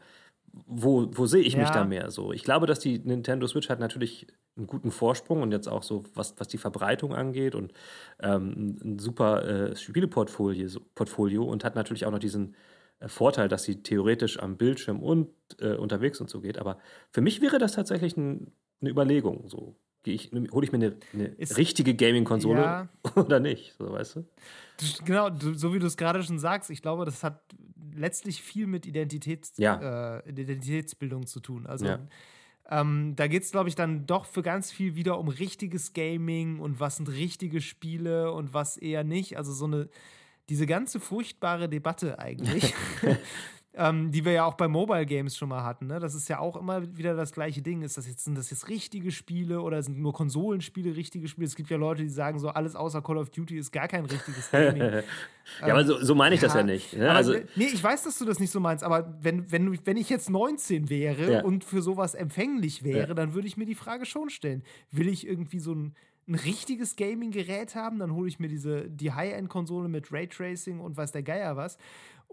wo, wo sehe ich ja. mich da mehr so? Ich glaube, dass die Nintendo Switch hat natürlich einen guten Vorsprung und jetzt auch so, was, was die Verbreitung angeht und ähm, ein super äh, Spieleportfolio so, Portfolio und hat natürlich auch noch diesen äh, Vorteil, dass sie theoretisch am Bildschirm und äh, unterwegs und so geht. Aber für mich wäre das tatsächlich ein, eine Überlegung. So, ich, hole ich mir eine, eine richtige Gaming-Konsole ja. oder nicht? So, weißt du? Genau, so wie du es gerade schon sagst, ich glaube, das hat letztlich viel mit Identitäts, ja. äh, Identitätsbildung zu tun. Also ja. ähm, da geht es, glaube ich, dann doch für ganz viel wieder um richtiges Gaming und was sind richtige Spiele und was eher nicht. Also so eine, diese ganze furchtbare Debatte eigentlich. ähm, die wir ja auch bei Mobile Games schon mal hatten. Ne? Das ist ja auch immer wieder das gleiche Ding. Ist das jetzt, sind das jetzt richtige Spiele oder sind nur Konsolenspiele richtige Spiele? Es gibt ja Leute, die sagen so, alles außer Call of Duty ist gar kein richtiges Gaming. ja, ähm, aber so, so meine ich ja, das ja nicht. Ne? Also, nee, ich weiß, dass du das nicht so meinst, aber wenn, wenn, wenn ich jetzt 19 wäre ja. und für sowas empfänglich wäre, ja. dann würde ich mir die Frage schon stellen. Will ich irgendwie so ein ein richtiges Gaming-Gerät haben, dann hole ich mir diese, die High-End-Konsole mit Raytracing und weiß der Geier was.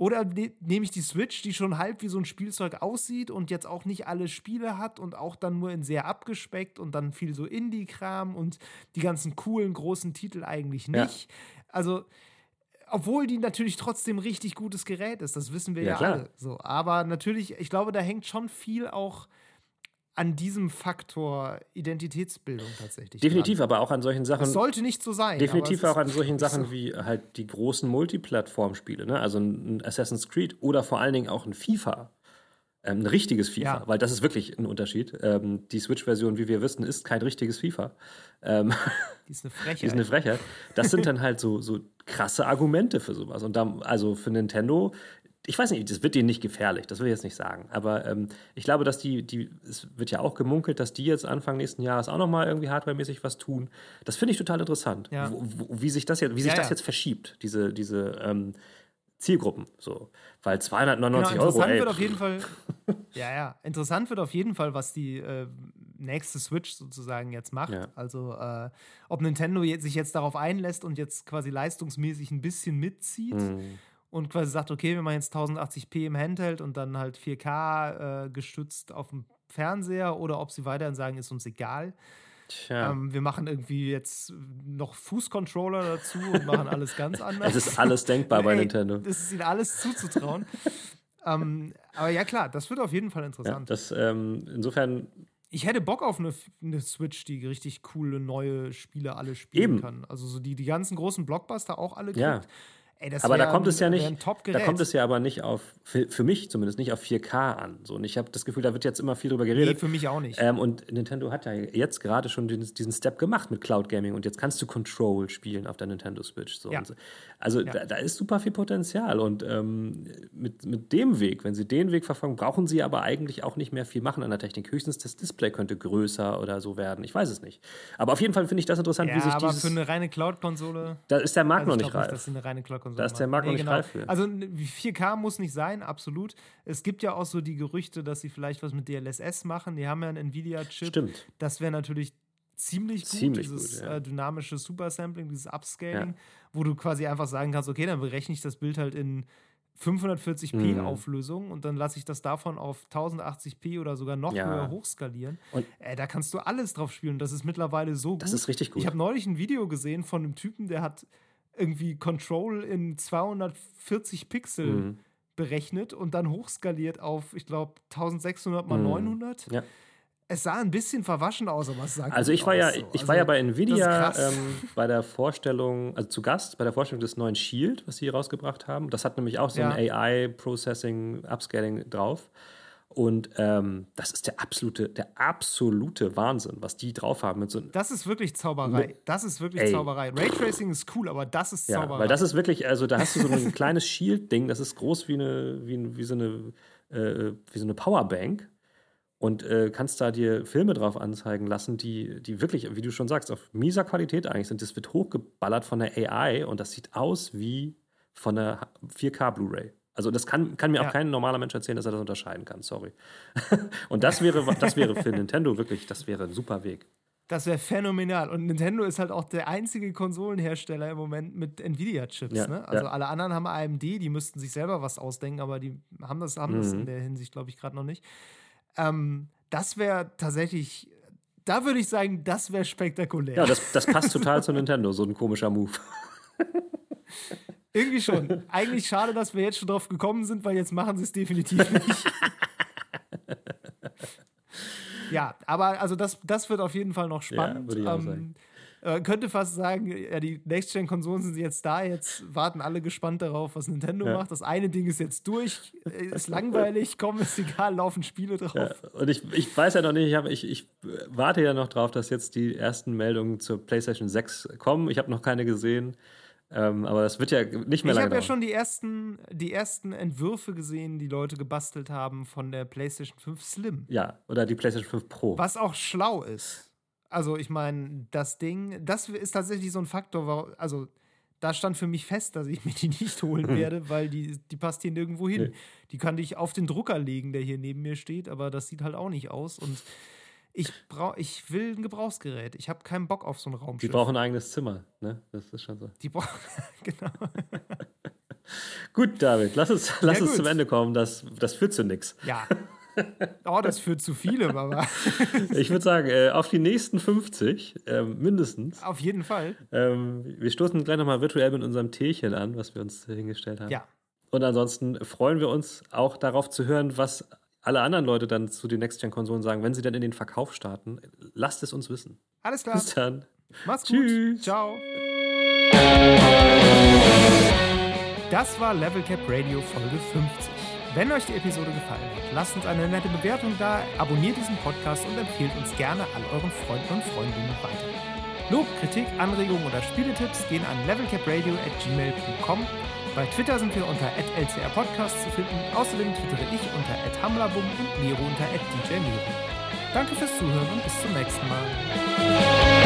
Oder ne, nehme ich die Switch, die schon halb wie so ein Spielzeug aussieht und jetzt auch nicht alle Spiele hat und auch dann nur in sehr abgespeckt und dann viel so Indie-Kram und die ganzen coolen großen Titel eigentlich nicht. Ja. Also, obwohl die natürlich trotzdem richtig gutes Gerät ist, das wissen wir ja, ja alle. So, aber natürlich, ich glaube, da hängt schon viel auch an diesem Faktor Identitätsbildung tatsächlich. Definitiv, dran. aber auch an solchen Sachen. Das sollte nicht so sein. Definitiv auch an solchen Sachen so. wie halt die großen Multiplattform-Spiele, ne? also ein Assassin's Creed oder vor allen Dingen auch ein FIFA. Ähm, ein richtiges FIFA, ja. weil das ist wirklich ein Unterschied. Ähm, die Switch-Version, wie wir wissen, ist kein richtiges FIFA. Ähm, die ist eine Frechheit. die ist eine Frechheit. Das sind dann halt so, so krasse Argumente für sowas. Und da, also für Nintendo ich weiß nicht, das wird denen nicht gefährlich, das will ich jetzt nicht sagen. Aber ähm, ich glaube, dass die, die, es wird ja auch gemunkelt, dass die jetzt Anfang nächsten Jahres auch nochmal irgendwie hardwaremäßig was tun. Das finde ich total interessant, ja. wo, wo, wie sich das jetzt, wie sich ja, das jetzt verschiebt, diese, diese ähm, Zielgruppen. So. Weil 299 genau, interessant Euro. Wird auf jeden Fall, ja, ja. Interessant wird auf jeden Fall, was die äh, nächste Switch sozusagen jetzt macht. Ja. Also, äh, ob Nintendo sich jetzt darauf einlässt und jetzt quasi leistungsmäßig ein bisschen mitzieht. Mhm und quasi sagt, okay, wir machen jetzt 1080p im Handheld und dann halt 4K äh, gestützt auf dem Fernseher oder ob sie weiterhin sagen, ist uns egal. Ähm, wir machen irgendwie jetzt noch Fußcontroller dazu und machen alles ganz anders. Es ist alles denkbar bei Ey, Nintendo. Das ist ihnen alles zuzutrauen. ähm, aber ja, klar, das wird auf jeden Fall interessant. Ja, das, ähm, insofern. Ich hätte Bock auf eine, eine, Switch, die richtig coole neue Spiele alle spielen Eben. kann. Also so die, die ganzen großen Blockbuster auch alle kriegt. Ja. Ey, aber da kommt ein, es ja nicht, da kommt es ja aber nicht auf, für, für, mich zumindest nicht auf 4K an. So, und ich habe das Gefühl, da wird jetzt immer viel drüber geredet. Nee, für mich auch nicht. Ähm, und Nintendo hat ja jetzt gerade schon den, diesen Step gemacht mit Cloud Gaming und jetzt kannst du Control spielen auf der Nintendo Switch. So. Ja. Also ja. da, da, ist super viel Potenzial und ähm, mit, mit dem Weg, wenn sie den Weg verfolgen, brauchen sie aber eigentlich auch nicht mehr viel machen an der Technik. Höchstens das Display könnte größer oder so werden. Ich weiß es nicht. Aber auf jeden Fall finde ich das interessant, ja, wie sich aber dieses. für eine reine Cloud-Konsole. Da ist der Markt also noch nicht reif. Nicht, dass eine reine Da ist der Markt nee, noch nicht genau. reif für. Also 4K muss nicht sein, absolut. Es gibt ja auch so die Gerüchte, dass sie vielleicht was mit DLSS machen. Die haben ja einen Nvidia-Chip. Stimmt. Das wäre natürlich ziemlich gut, ziemlich dieses gut, ja. äh, dynamische Supersampling, dieses Upscaling, ja. wo du quasi einfach sagen kannst, okay, dann berechne ich das Bild halt in 540p mhm. Auflösung und dann lasse ich das davon auf 1080p oder sogar noch ja. höher hochskalieren. Und äh, da kannst du alles drauf spielen. Das ist mittlerweile so gut. Das ist richtig gut. Ich habe neulich ein Video gesehen von einem Typen, der hat irgendwie Control in 240 Pixel mhm. berechnet und dann hochskaliert auf, ich glaube, 1600 mal mhm. 900. Ja. Es sah ein bisschen verwaschen aus, aber es sah Also ich war ja, so. ich also, war ja bei Nvidia ähm, bei der Vorstellung, also zu Gast bei der Vorstellung des neuen Shield, was sie rausgebracht haben. Das hat nämlich auch so ja. ein AI Processing Upscaling drauf. Und ähm, das ist der absolute, der absolute Wahnsinn, was die drauf haben. Mit so das ist wirklich Zauberei. Das ist wirklich Ey. Zauberei. Raytracing ist cool, aber das ist Zauberei. Ja, weil das ist wirklich, also da hast du so ein kleines Shield-Ding, das ist groß wie eine, wie, wie so eine, äh, wie so eine Powerbank und äh, kannst da dir Filme drauf anzeigen lassen, die, die wirklich, wie du schon sagst, auf mieser Qualität eigentlich sind. Das wird hochgeballert von der AI und das sieht aus wie von der 4K Blu-ray. Also das kann, kann mir ja. auch kein normaler Mensch erzählen, dass er das unterscheiden kann, sorry. und das wäre, das wäre für Nintendo wirklich, das wäre ein super Weg. Das wäre phänomenal. Und Nintendo ist halt auch der einzige Konsolenhersteller im Moment mit Nvidia-Chips. Ja, ne? Also ja. alle anderen haben AMD, die müssten sich selber was ausdenken, aber die haben das, haben mhm. das in der Hinsicht, glaube ich, gerade noch nicht. Ähm, das wäre tatsächlich, da würde ich sagen, das wäre spektakulär. Ja, das, das passt total zu Nintendo, so ein komischer Move. Irgendwie schon. Eigentlich schade, dass wir jetzt schon drauf gekommen sind, weil jetzt machen sie es definitiv nicht. ja, aber also das, das wird auf jeden Fall noch spannend. Ja, ähm. Äh, könnte fast sagen, ja, die Next-Gen-Konsolen sind jetzt da, jetzt warten alle gespannt darauf, was Nintendo ja. macht. Das eine Ding ist jetzt durch, äh, ist langweilig, komm, ist egal, laufen Spiele drauf. Ja, und ich, ich weiß ja noch nicht, ich, hab, ich, ich warte ja noch drauf, dass jetzt die ersten Meldungen zur PlayStation 6 kommen. Ich habe noch keine gesehen. Ähm, aber das wird ja nicht mehr ich lange. Ich habe ja schon die ersten, die ersten Entwürfe gesehen, die Leute gebastelt haben von der PlayStation 5 Slim. Ja, oder die PlayStation 5 Pro. Was auch schlau ist. Also, ich meine, das Ding, das ist tatsächlich so ein Faktor, also da stand für mich fest, dass ich mir die nicht holen werde, weil die, die passt hier nirgendwo hin. Nee. Die kann ich auf den Drucker legen, der hier neben mir steht, aber das sieht halt auch nicht aus. Und Ich, brauch, ich will ein Gebrauchsgerät. Ich habe keinen Bock auf so ein Raumschiff. Die brauchen ein eigenes Zimmer, ne? Das ist schon so. Die brauchen, genau. Gut, David, lass uns, lass Ja, uns zum Ende kommen. Das, das führt zu nichts. Ja. Oh, das führt zu vielem, aber Ich würde sagen, äh, auf die nächsten 50, ähm, mindestens. auf jeden Fall. Ähm, wir stoßen gleich nochmal virtuell mit unserem Teechen an, was wir uns hingestellt haben. Ja. Und ansonsten freuen wir uns auch darauf zu hören, was alle anderen Leute dann zu den Next-Gen-Konsolen sagen, wenn sie dann in den Verkauf starten. Lasst es uns wissen. Alles klar. Bis dann. Mach's gut. Tschüss. Ciao. Das war Level Cap Radio Folge 50. Wenn euch die Episode gefallen hat, lasst uns eine nette Bewertung da, abonniert diesen Podcast und empfehlt uns gerne all euren Freunden und Freundinnen weiter. Lob, Kritik, Anregungen oder Spieletipps gehen an levelcapradio.gmail.com. Bei Twitter sind wir unter @lcrpodcast zu finden. Außerdem twittere ich unter @hamlabum und Miro unter @djmiro. Danke fürs Zuhören und bis zum nächsten Mal.